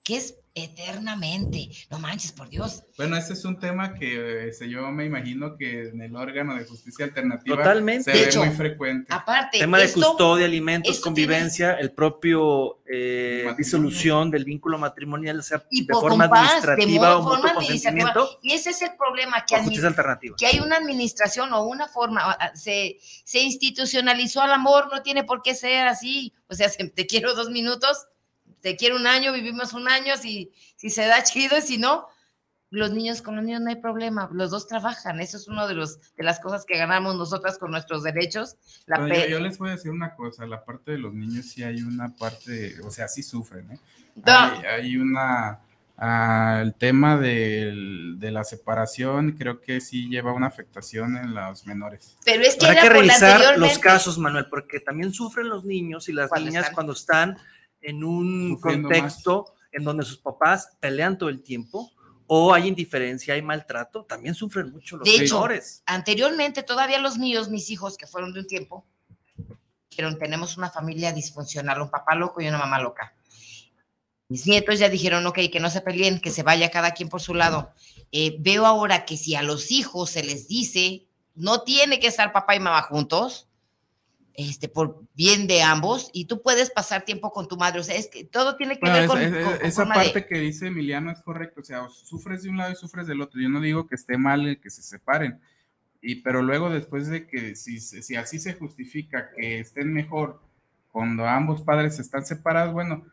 que es eternamente. No manches, por Dios. Bueno, ese es un tema que este, yo me imagino que en el órgano de justicia alternativa Totalmente. se ve muy frecuente. Aparte, tema de custodia, alimentos, convivencia, el propio eh, disolución del vínculo matrimonial, sea de forma administrativa o forma consentimiento. Y ese es el problema que, que hay una administración o una forma, se, se institucionalizó al amor, no tiene por qué ser así. O sea, te quiero dos minutos te quiero un año, vivimos un año, si, si se da chido y si no, los niños, con los niños no hay problema, los dos trabajan, eso es una de, los, de las cosas que ganamos nosotras con nuestros derechos. La yo, yo, les voy a decir una cosa, la parte de los niños sí hay una parte, o sea, sí sufren, ¿eh? Hay, hay, una, uh, el tema de, de, la separación creo que sí lleva una afectación en los menores. Pero es que, Hay que revisar los casos, Manuel, porque también sufren los niños y las niñas están? cuando están en un contexto más. en donde sus papás pelean todo el tiempo o hay indiferencia, hay maltrato, también sufren mucho los de menores. Hecho, anteriormente, todavía los míos, mis hijos, que fueron de un tiempo, dijeron, tenemos una familia disfuncional, un papá loco y una mamá loca. Mis nietos ya dijeron, ok, que no se peleen, que se vaya cada quien por su lado. Eh, veo ahora que si a los hijos se les dice, no tiene que estar papá y mamá juntos, este, por bien de ambos, y tú puedes pasar tiempo con tu madre. O sea, es que todo tiene que bueno, ver con, es, con, con Esa parte de... que dice Emiliano es correcto, o sea, sufres de un lado y sufres del otro. Yo no digo que esté mal que se separen, y, pero luego después de que, si, si así se justifica que estén mejor cuando ambos padres están separados, bueno,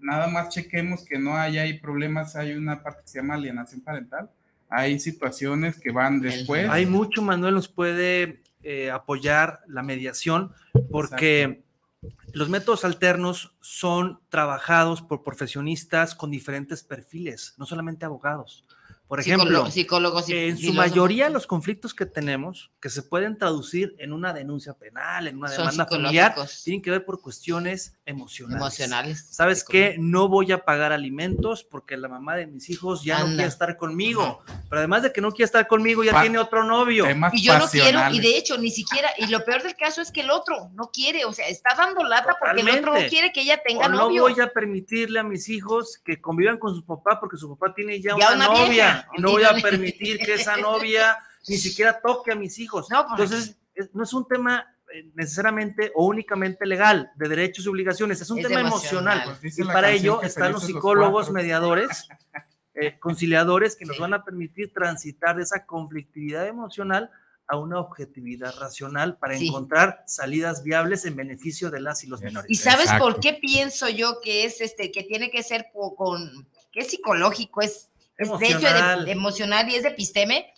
nada más chequemos que no haya hay problemas, hay una parte que se llama alienación parental, hay situaciones que van después. Hay mucho, Manuel nos puede eh, apoyar la mediación porque Exacto. los métodos alternos son trabajados por profesionistas con diferentes perfiles, no solamente abogados. Por ejemplo, psicólogos y en su mayoría los conflictos que tenemos, que se pueden traducir en una denuncia penal, en una demanda familiar, tienen que ver por cuestiones emocionales. Emocionales. ¿Sabes qué? No voy a pagar alimentos porque la mamá de mis hijos ya Anda. no quiere estar conmigo. Pero además de que no quiere estar conmigo, ya pa tiene otro novio. Y yo no quiero, y de hecho, ni siquiera, y lo peor del caso es que el otro no quiere, o sea, está dando lata Totalmente. porque el otro no quiere que ella tenga o novio. No voy a permitirle a mis hijos que convivan con su papá porque su papá tiene ya, ya una, una, novia. Vieja y no voy a permitir que esa novia ni siquiera toque a mis hijos. No, pues, Entonces, no es un tema eh, necesariamente o únicamente legal, de derechos y obligaciones, es un es tema emocional. emocional. Pues y para ello están los psicólogos los mediadores, eh, conciliadores, que sí. nos van a permitir transitar de esa conflictividad emocional a una objetividad racional para sí. encontrar salidas viables en beneficio de las y los menores. ¿Y sabes Exacto. por qué pienso yo que es este, que tiene que ser con, que es psicológico, es es de hecho emocional y es de episteme,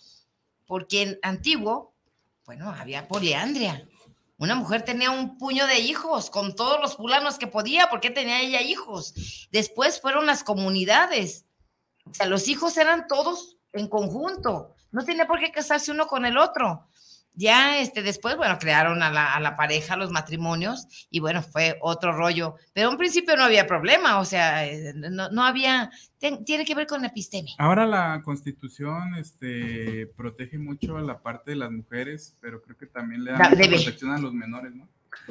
porque en antiguo, bueno, había poliandria. Una mujer tenía un puño de hijos con todos los fulanos que podía, porque tenía ella hijos. Después fueron las comunidades. O sea, los hijos eran todos en conjunto. No tenía por qué casarse uno con el otro. Ya este, después, bueno, crearon a la, a la, pareja, los matrimonios, y bueno, fue otro rollo. Pero en principio no había problema, o sea, eh, no, no había, ten, tiene que ver con episteme. Ahora la constitución este, protege mucho a la parte de las mujeres, pero creo que también le da protección a los menores, ¿no?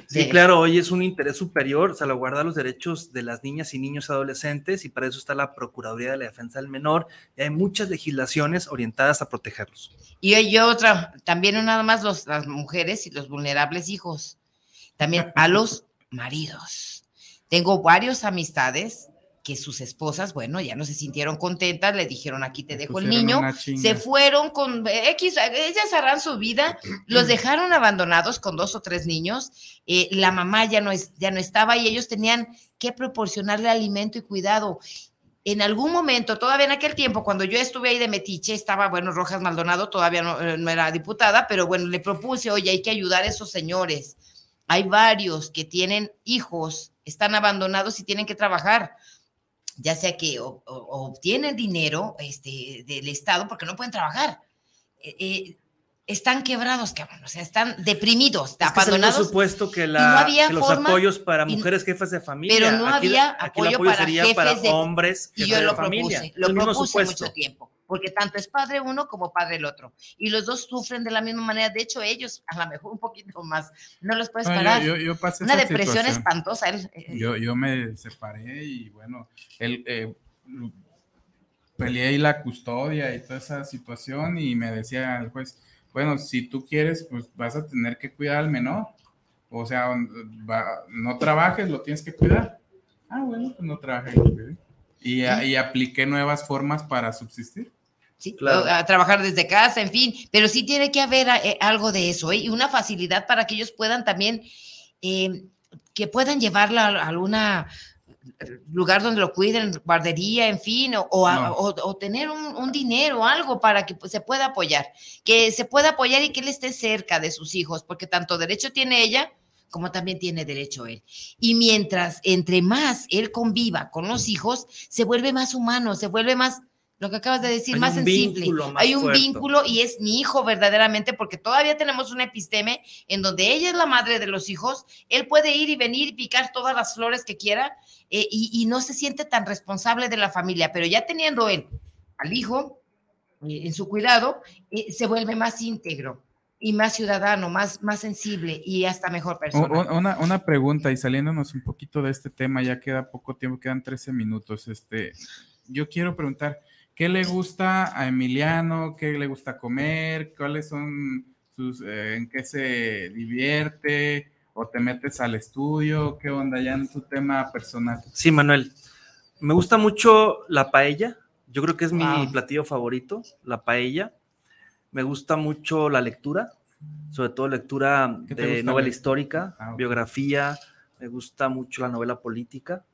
Sí, claro, hoy es un interés superior salvaguardar los derechos de las niñas y niños adolescentes y para eso está la Procuraduría de la Defensa del Menor y hay muchas legislaciones orientadas a protegerlos. Y hay otra, también nada más los, las mujeres y los vulnerables hijos, también a los maridos. Tengo varios amistades que sus esposas, bueno, ya no se sintieron contentas, le dijeron aquí te dejo el niño, se fueron con X, ellas harán su vida, los dejaron abandonados con dos o tres niños, eh, la mamá ya no, es, ya no estaba y ellos tenían que proporcionarle alimento y cuidado. En algún momento, todavía en aquel tiempo, cuando yo estuve ahí de Metiche, estaba, bueno, Rojas Maldonado todavía no, eh, no era diputada, pero bueno, le propuse, oye, hay que ayudar a esos señores. Hay varios que tienen hijos, están abandonados y tienen que trabajar ya sea que o, o, obtienen dinero este, del Estado porque no pueden trabajar. Eh, eh, están quebrados, cabrón, o sea, están deprimidos, es abandonados. Por supuesto que, la, no había que los apoyos para mujeres jefas de familia. Pero no aquí, había aquí apoyo, apoyo para jefes para de, hombres y yo lo de familia. propuse, lo propuse mucho tiempo porque tanto es padre uno como padre el otro. Y los dos sufren de la misma manera. De hecho, ellos a lo mejor un poquito más. No los puedes parar. Yo, yo, yo Una depresión situación. espantosa. Él, eh, yo, yo me separé y bueno, él, eh, peleé ahí la custodia y toda esa situación y me decía el juez, bueno, si tú quieres, pues vas a tener que cuidar al menor. O sea, va, no trabajes, lo tienes que cuidar. Ah, bueno, pues no trabajes. Y, ¿Sí? y apliqué nuevas formas para subsistir. Sí, claro. a trabajar desde casa, en fin, pero sí tiene que haber eh, algo de eso ¿eh? y una facilidad para que ellos puedan también, eh, que puedan llevarla a alguna lugar donde lo cuiden, guardería, en fin, o, o, tener un, un, dinero, algo para que pues, se pueda apoyar, que se pueda apoyar y que él esté cerca de sus hijos, porque tanto derecho tiene ella como también tiene derecho él. Y mientras, entre más él conviva con los hijos, se vuelve más humano, se vuelve más lo que acabas de decir, más sensible. Hay un vínculo y es mi hijo verdaderamente, porque todavía tenemos un episteme en donde ella es la madre de los hijos, él puede ir y venir y picar todas las flores que quiera eh, y, no se siente tan responsable de la familia, pero ya teniendo él al hijo eh, en su cuidado, eh, se vuelve más íntegro y más ciudadano, más, más sensible y hasta mejor persona. Una, una pregunta y saliéndonos un poquito de este tema, ya queda poco tiempo, quedan 13 minutos. Este, yo quiero preguntar, ¿Qué le gusta a Emiliano? ¿Qué le gusta comer? ¿Cuáles son sus, eh, en qué se divierte? ¿O te metes al estudio? ¿Qué onda ya en tu tema personal? Sí, Manuel. Me gusta mucho la paella. Yo creo que es mi platillo favorito, la paella. Me gusta mucho la lectura, sobre todo lectura de novela histórica, ah, biografía. Me gusta mucho la novela política.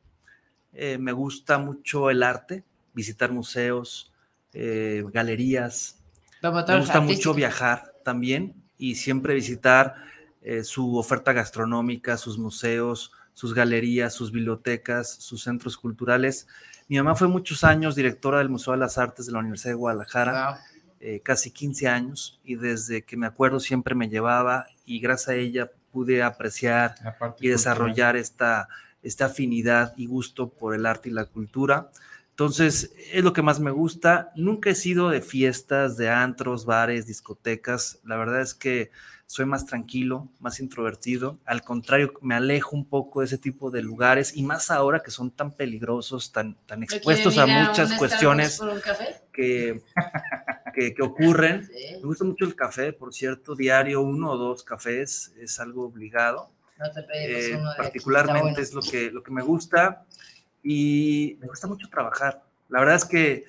Eh, me gusta mucho el arte visitar museos, eh, galerías. Me gusta mucho viajar también y siempre visitar eh, su oferta gastronómica, sus museos, sus galerías, sus bibliotecas, sus centros culturales. Mi mamá fue muchos años directora del Museo de las Artes de la Universidad de Guadalajara, eh, casi 15 años, y desde que me acuerdo siempre me llevaba y gracias a ella pude apreciar y desarrollar esta, esta afinidad y gusto por el arte y la cultura. Entonces, es lo que más me gusta. Nunca he sido de fiestas, de antros, bares, discotecas. La verdad es que soy más tranquilo, más introvertido. Al contrario, me alejo un poco de ese tipo de lugares y más ahora que son tan peligrosos, tan, tan expuestos a muchas cuestiones que, que, ocurren. Me gusta mucho el café, por cierto, diario uno o dos cafés es algo obligado. Eh, particularmente es lo que, lo que me gusta y me gusta mucho trabajar. La verdad es que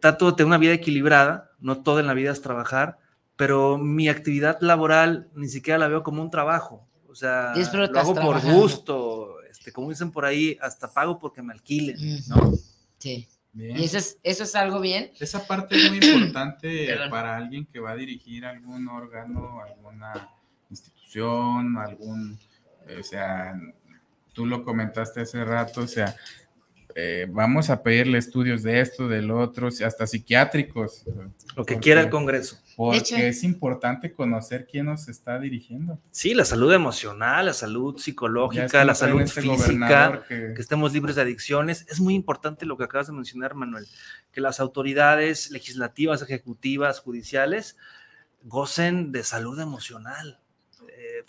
trato de tener una vida equilibrada, no todo en la vida es trabajar, pero mi actividad laboral ni siquiera la veo como un trabajo. O sea, lo hago por gusto, este, como dicen por ahí, hasta pago porque me alquilen, ¿no? Sí. Y eso es, eso es algo bien. Esa parte es muy importante para alguien que va a dirigir algún órgano, alguna institución, algún, o sea, tú lo comentaste hace rato, o sea, eh, vamos a pedirle estudios de esto, del otro, hasta psiquiátricos. Lo que quiera el Congreso. Porque es importante conocer quién nos está dirigiendo. Sí, la salud emocional, la salud psicológica, la salud este física, que... estemos libres de adicciones. Es muy importante lo que acabas de mencionar, Manuel, que las autoridades legislativas, ejecutivas, judiciales gocen de salud emocional. Eh,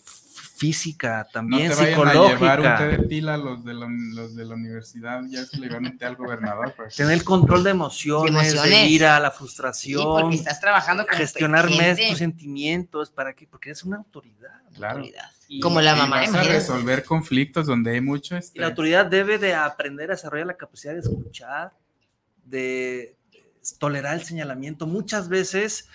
física, también no te psicológica. A llevar un té de pila los de la, los de la universidad, ya es que le iban a al gobernador. Pues. Tener control de emociones, de, ira, la frustración. Sí, porque estás trabajando con Gestionar tus sentimientos, ¿para qué? Porque eres una autoridad. Claro. Como la mamá. Y vas a resolver conflictos donde hay mucho Y la autoridad debe de aprender a desarrollar la capacidad de escuchar, de tolerar el señalamiento. Muchas veces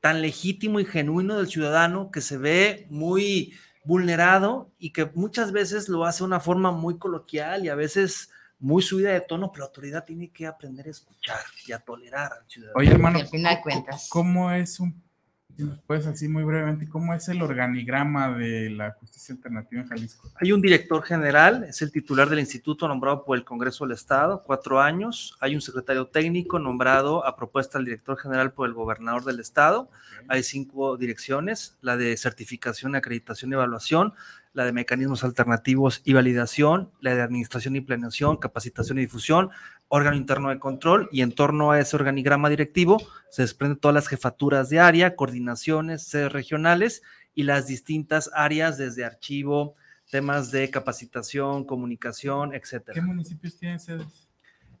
tan legítimo y genuino del ciudadano que se ve muy vulnerado y que muchas veces lo hace de una forma muy coloquial y a veces muy subida de tono, pero la autoridad tiene que aprender a escuchar y a tolerar al ciudadano. Oye, hermano, ¿cómo es un pues así muy brevemente, ¿cómo es el organigrama de la justicia alternativa en Jalisco? Hay un director general, es el titular del instituto nombrado por el Congreso del Estado, cuatro años. Hay un secretario técnico nombrado a propuesta del director general por el gobernador del Estado. Hay cinco direcciones, la de certificación, acreditación y evaluación, la de mecanismos alternativos y validación, la de administración y planeación, capacitación y difusión, órgano interno de control y en torno a ese organigrama directivo se desprenden todas las jefaturas de área, coordinaciones, sedes regionales y las distintas áreas desde archivo, temas de capacitación, comunicación, etcétera. ¿Qué municipios tienen sedes?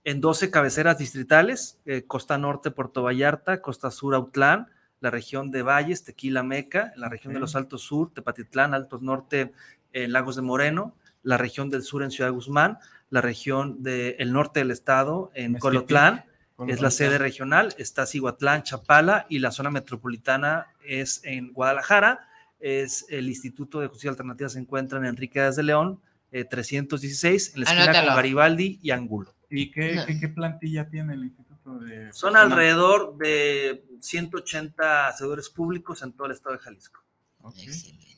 En 12 cabeceras distritales, eh, Costa Norte, Puerto Vallarta, Costa Sur, Autlán, la región de Valles, Tequila, Meca, la región de los Altos Sur, Tepatitlán, Altos Norte, eh, Lagos de Moreno, la región del sur en Ciudad Guzmán, la región del norte del estado en Colotlán, es la sede regional, está Cihuatlán, Chapala y la zona metropolitana es en Guadalajara, es el Instituto de Justicia Alternativa se encuentra en Enrique de León, 316 en la esquina con Garibaldi y Angulo. ¿Y qué, qué, plantilla tiene el Instituto de... Son alrededor de 180 servidores públicos en todo el estado de Jalisco.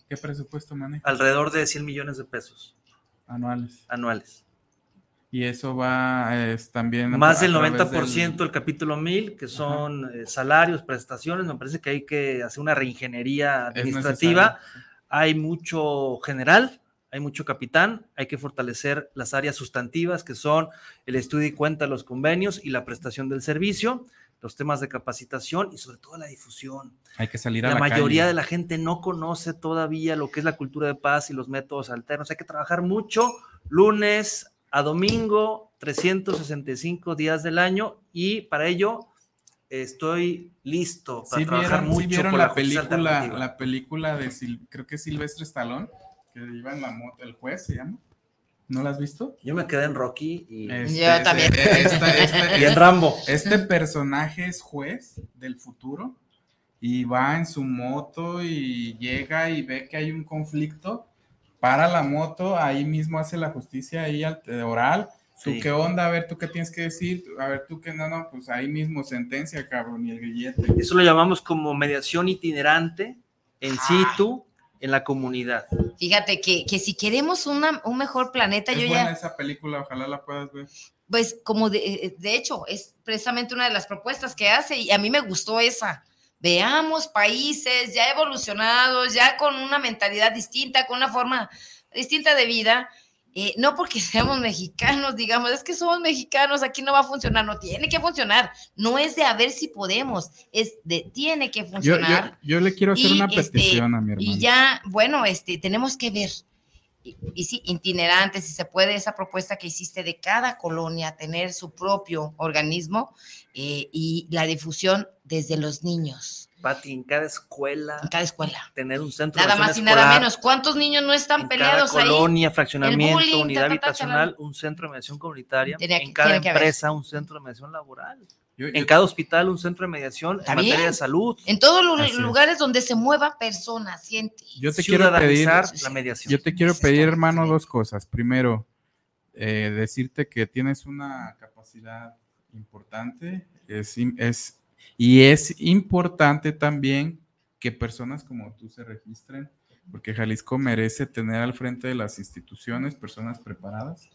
¿Qué presupuesto maneja? Alrededor de 100 millones de pesos. Anuales. Anuales. Y eso va es, también... Más del 90% del... capítulo 1000, que son eh, salarios, prestaciones. Me parece que hay que hacer una reingeniería administrativa. Hay mucho general, hay mucho capitán, hay que fortalecer las áreas sustantivas que son el estudio y cuenta de los convenios y la prestación del servicio, los temas de capacitación y sobre todo la difusión. Hay que salir a la, la mayoría de la gente no conoce todavía lo que es la cultura de paz y los métodos alternos. Hay que trabajar mucho lunes a domingo, 365 días del año y para ello estoy listo para trabajar mucho la, la película, la película de creo que Silvestre Stallone que iba en la moto, el juez se llama. ¿No la has visto? Yo me quedé en Rocky y este, yo también. Este, este, y en Rambo. Este personaje es juez del futuro y va en su moto y llega y ve que hay un conflicto, para la moto, ahí mismo hace la justicia ahí oral. ¿Tú qué onda? A ver, ¿tú qué tienes que decir? A ver, ¿tú qué no? No, pues ahí mismo sentencia, cabrón, y el grillete. Eso lo llamamos como mediación itinerante en ah. situ en la comunidad. Fíjate que, que si queremos una, un mejor planeta, es yo buena ya... esa película, ojalá la puedas ver. Pues como de, de hecho, es precisamente una de las propuestas que hace y a mí me gustó esa. Veamos países ya evolucionados, ya con una mentalidad distinta, con una forma distinta de vida, eh, no porque seamos mexicanos, digamos, es que somos mexicanos, aquí no va a funcionar, no tiene que funcionar, no es de a ver si podemos, es de tiene que funcionar. Yo, le quiero hacer una este, petición a mi hermano. Y ya, bueno, este, tenemos que ver, y, y, sí, itinerante, si se puede, esa propuesta que hiciste de cada colonia tener su propio organismo eh, y la difusión desde los niños Pati, en cada escuela. En cada escuela. Tener un centro Nada más y nada menos. ¿Cuántos niños no están peleados cada colonia, fraccionamiento, unidad habitacional, un centro de mediación comunitaria. en cada empresa, un centro de mediación laboral. en cada hospital, un centro de mediación en materia de salud. En todos los lugares donde se mueva personas, gente. Yo te quiero pedir la mediación. Yo te quiero pedir, hermano, dos cosas. Primero, eh, decirte que tienes una capacidad importante. Es, es y es importante también que personas como tú se registren, porque Jalisco merece tener al frente de las instituciones personas preparadas,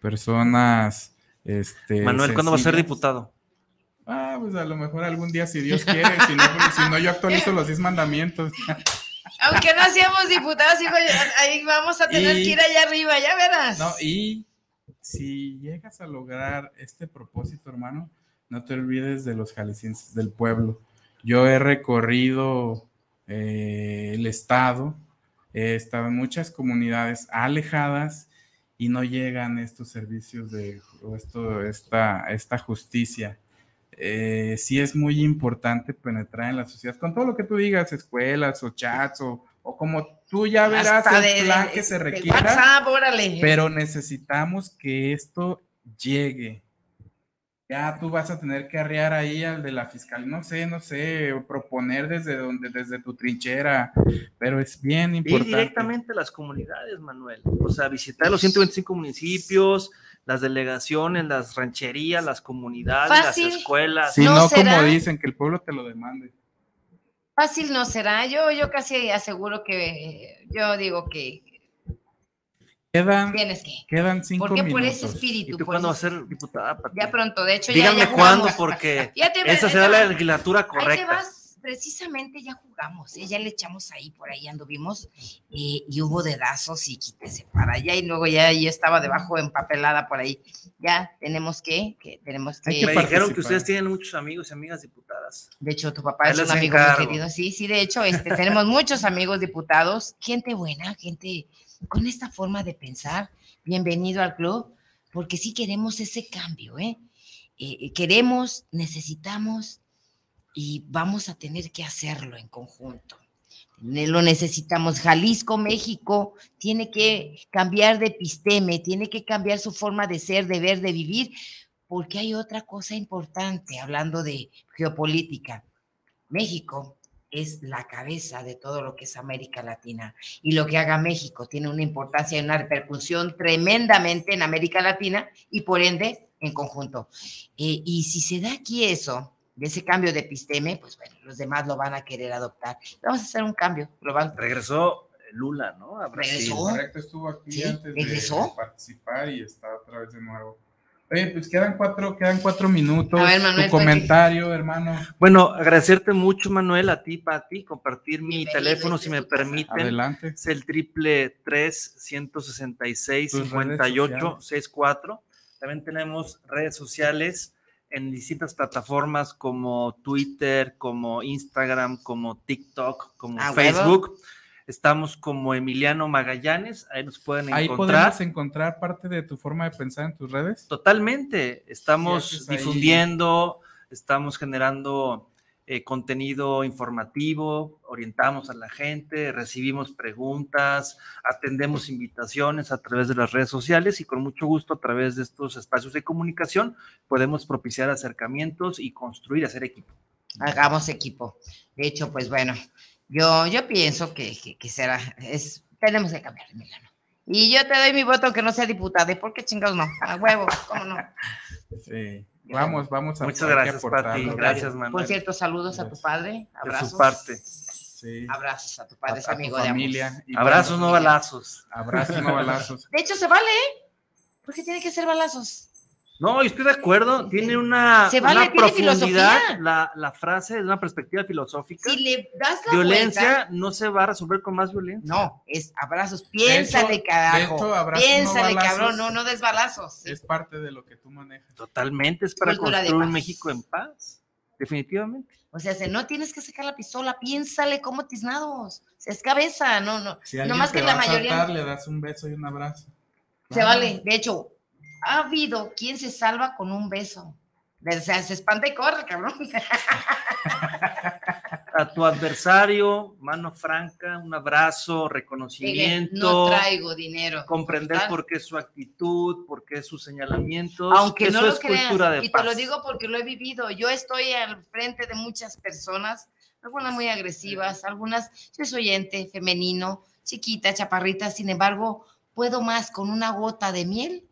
personas... Este, Manuel, ¿cuándo va a ser diputado? Ah, pues a lo mejor algún día, si Dios quiere, si no, si no yo actualizo los 10 mandamientos. Aunque no hacíamos diputados, hijo, ahí vamos a tener que ir allá arriba, ya verás. No, y si llegas a lograr este propósito, hermano, no te olvides de los jaliscienses del pueblo. Yo he recorrido eh, el estado, he estado en muchas comunidades alejadas y no llegan estos servicios de esto, esta, esta justicia. Eh, sí es muy importante penetrar en la sociedad con todo lo que tú digas, escuelas o chats o, como tú ya verás el plan que se requiera. Pero necesitamos que esto llegue ya tú vas a tener que arrear ahí al de la fiscal, no sé, no sé, proponer desde donde, desde tu trinchera, pero es bien importante. Y directamente a las comunidades, Manuel. O sea, visitar los 125 municipios, las delegaciones, las rancherías, las comunidades, las escuelas. Si no, como dicen, que el pueblo te lo demande. Fácil no será. Yo, yo casi aseguro que, yo digo que Quedan, quedan cinco ¿Por qué? Por ese espíritu. ¿Y tú cuándo vas a ser diputada? Ya pronto, de hecho Díganme ya, cuándo, porque esa será la legislatura correcta. precisamente ya jugamos, ¿eh? ya le echamos ahí, por ahí anduvimos, eh, y hubo dedazos y quítese para allá, y luego ya, ya estaba debajo empapelada por ahí. Ya tenemos que, que tenemos que... Me dijeron que ustedes tienen muchos amigos y amigas diputadas. De hecho, tu papá es un amigo muy querido. Sí, sí, de hecho, este, tenemos muchos amigos diputados, gente buena, gente con esta forma de pensar, bienvenido al club, porque sí queremos ese cambio, ¿eh? Eh, queremos, necesitamos y vamos a tener que hacerlo en conjunto. Lo necesitamos. Jalisco, México, tiene que cambiar de episteme, tiene que cambiar su forma de ser, de ver, de vivir, porque hay otra cosa importante, hablando de geopolítica. México es la cabeza de todo lo que es América Latina. Y lo que haga México tiene una importancia y una repercusión tremendamente en América Latina y por ende en conjunto. Eh, y si se da aquí eso, de ese cambio de episteme, pues bueno, los demás lo van a querer adoptar. Vamos a hacer un cambio global. Regresó Lula, ¿no? A ¿Regresó? Correcto, estuvo aquí antes de participar y está otra vez de nuevo. Oye, pues quedan cuatro, quedan cuatro minutos. A ver, Manuel, tu comentario, hermano. Bueno, agradecerte mucho, Manuel, a ti, Pati, compartir mi teléfono, si me permiten. Adelante. Es el triple tres ciento sesenta y seis cincuenta y ocho seis cuatro. También tenemos redes sociales en distintas plataformas como Twitter, como Instagram, como TikTok, como ah, Facebook. Estamos como Emiliano Magallanes, ahí nos pueden encontrar. Ahí podemos encontrar parte de tu forma de pensar en tus redes. Totalmente, estamos difundiendo, estamos generando eh, contenido informativo, orientamos a la gente, recibimos preguntas, atendemos invitaciones a través de las redes sociales y con mucho gusto a través de estos espacios de comunicación podemos propiciar acercamientos y construir, hacer equipo. Hagamos equipo. De hecho, pues bueno, yo, yo pienso que, que, será, es, tenemos que cambiar, Milano. Y yo te doy mi voto aunque no sea diputada. ¿Por qué chingados no? A huevo, ¿cómo no? Sí. Vamos, vamos a Muchas gracias, Pati. Gracias, Manuel. Por cierto, saludos a tu padre. Abrazos. De su parte. Sí. Abrazos a tu padre, es amigo de familia. Abrazos, no balazos. Abrazos, no balazos. De hecho, se vale, ¿eh? ¿Por qué tiene que ser balazos? No, estoy de acuerdo, tiene una, profundidad, la, la, frase es una perspectiva filosófica. Si le das la violencia no se va a resolver con más violencia. No, es abrazos, piénsale, carajo. piénsale, cabrón, no, no des balazos. Es parte de lo que tú manejas. Totalmente, es para construir un México en paz, definitivamente. O sea, no tienes que sacar la pistola, piénsale como tiznados. Es cabeza, no, no. no más que la mayoría. le das un beso y un abrazo. Se vale. De hecho, ha habido quien se salva con un beso. O sea, se espanta y corre, cabrón. A tu adversario, mano franca, un abrazo, reconocimiento. No traigo dinero. Comprender por qué su actitud, por qué sus señalamientos. Aunque no lo es cultura de y te lo digo porque lo he vivido. Yo estoy al frente de muchas personas, algunas muy agresivas, algunas, yo soy femenino, chiquita, chaparrita, sin embargo, puedo más con una gota de miel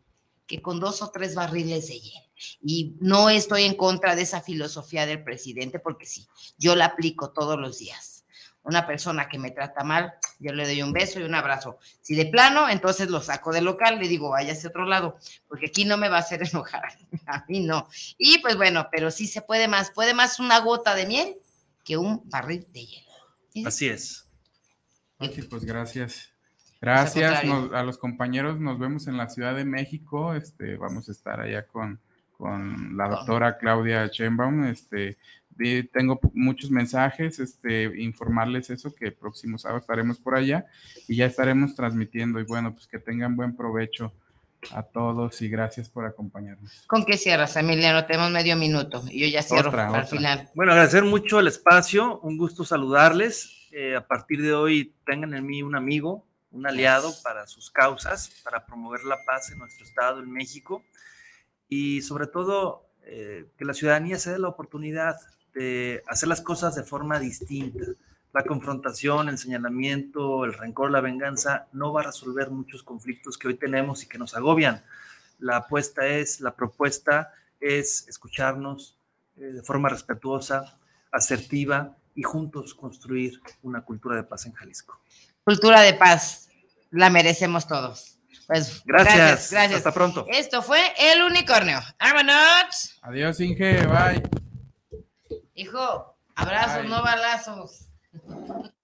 que con dos o tres barriles de hielo. Y no estoy en contra de esa filosofía del presidente, porque sí, yo la aplico todos los días. Una persona que me trata mal, yo le doy un beso y un abrazo. Si de plano, entonces lo saco del local, le digo, váyase a otro lado, porque aquí no me va a hacer enojar, a mí no. Y pues bueno, pero sí se puede más, puede más una gota de miel que un barril de hielo. Así es. pues gracias. Gracias a los compañeros, nos vemos en la Ciudad de México, este, vamos a estar allá con, con la doctora Claudia Chenbaum, este, tengo muchos mensajes, este, informarles eso, que el próximo sábado estaremos por allá y ya estaremos transmitiendo y bueno, pues que tengan buen provecho a todos y gracias por acompañarnos. ¿Con qué cierras, Emiliano? Tenemos medio minuto y yo ya cierro al final. Bueno, agradecer mucho el espacio, un gusto saludarles. Eh, a partir de hoy tengan en mí un amigo, un aliado para sus causas, para promover la paz en nuestro estado, en México, y sobre todo eh, que la ciudadanía se dé la oportunidad de hacer las cosas de forma distinta. La confrontación, el señalamiento, el rencor, la venganza no va a resolver muchos conflictos que hoy tenemos y que nos agobian. La apuesta es, la propuesta es escucharnos eh, de forma respetuosa, asertiva y juntos construir una cultura de paz en Jalisco. Cultura de paz, la merecemos todos. Pues gracias, gracias, Hasta pronto. Esto fue El Unicornio. ¡Vámonos! Adiós, Inge. Bye. Hijo, abrazos, no balazos.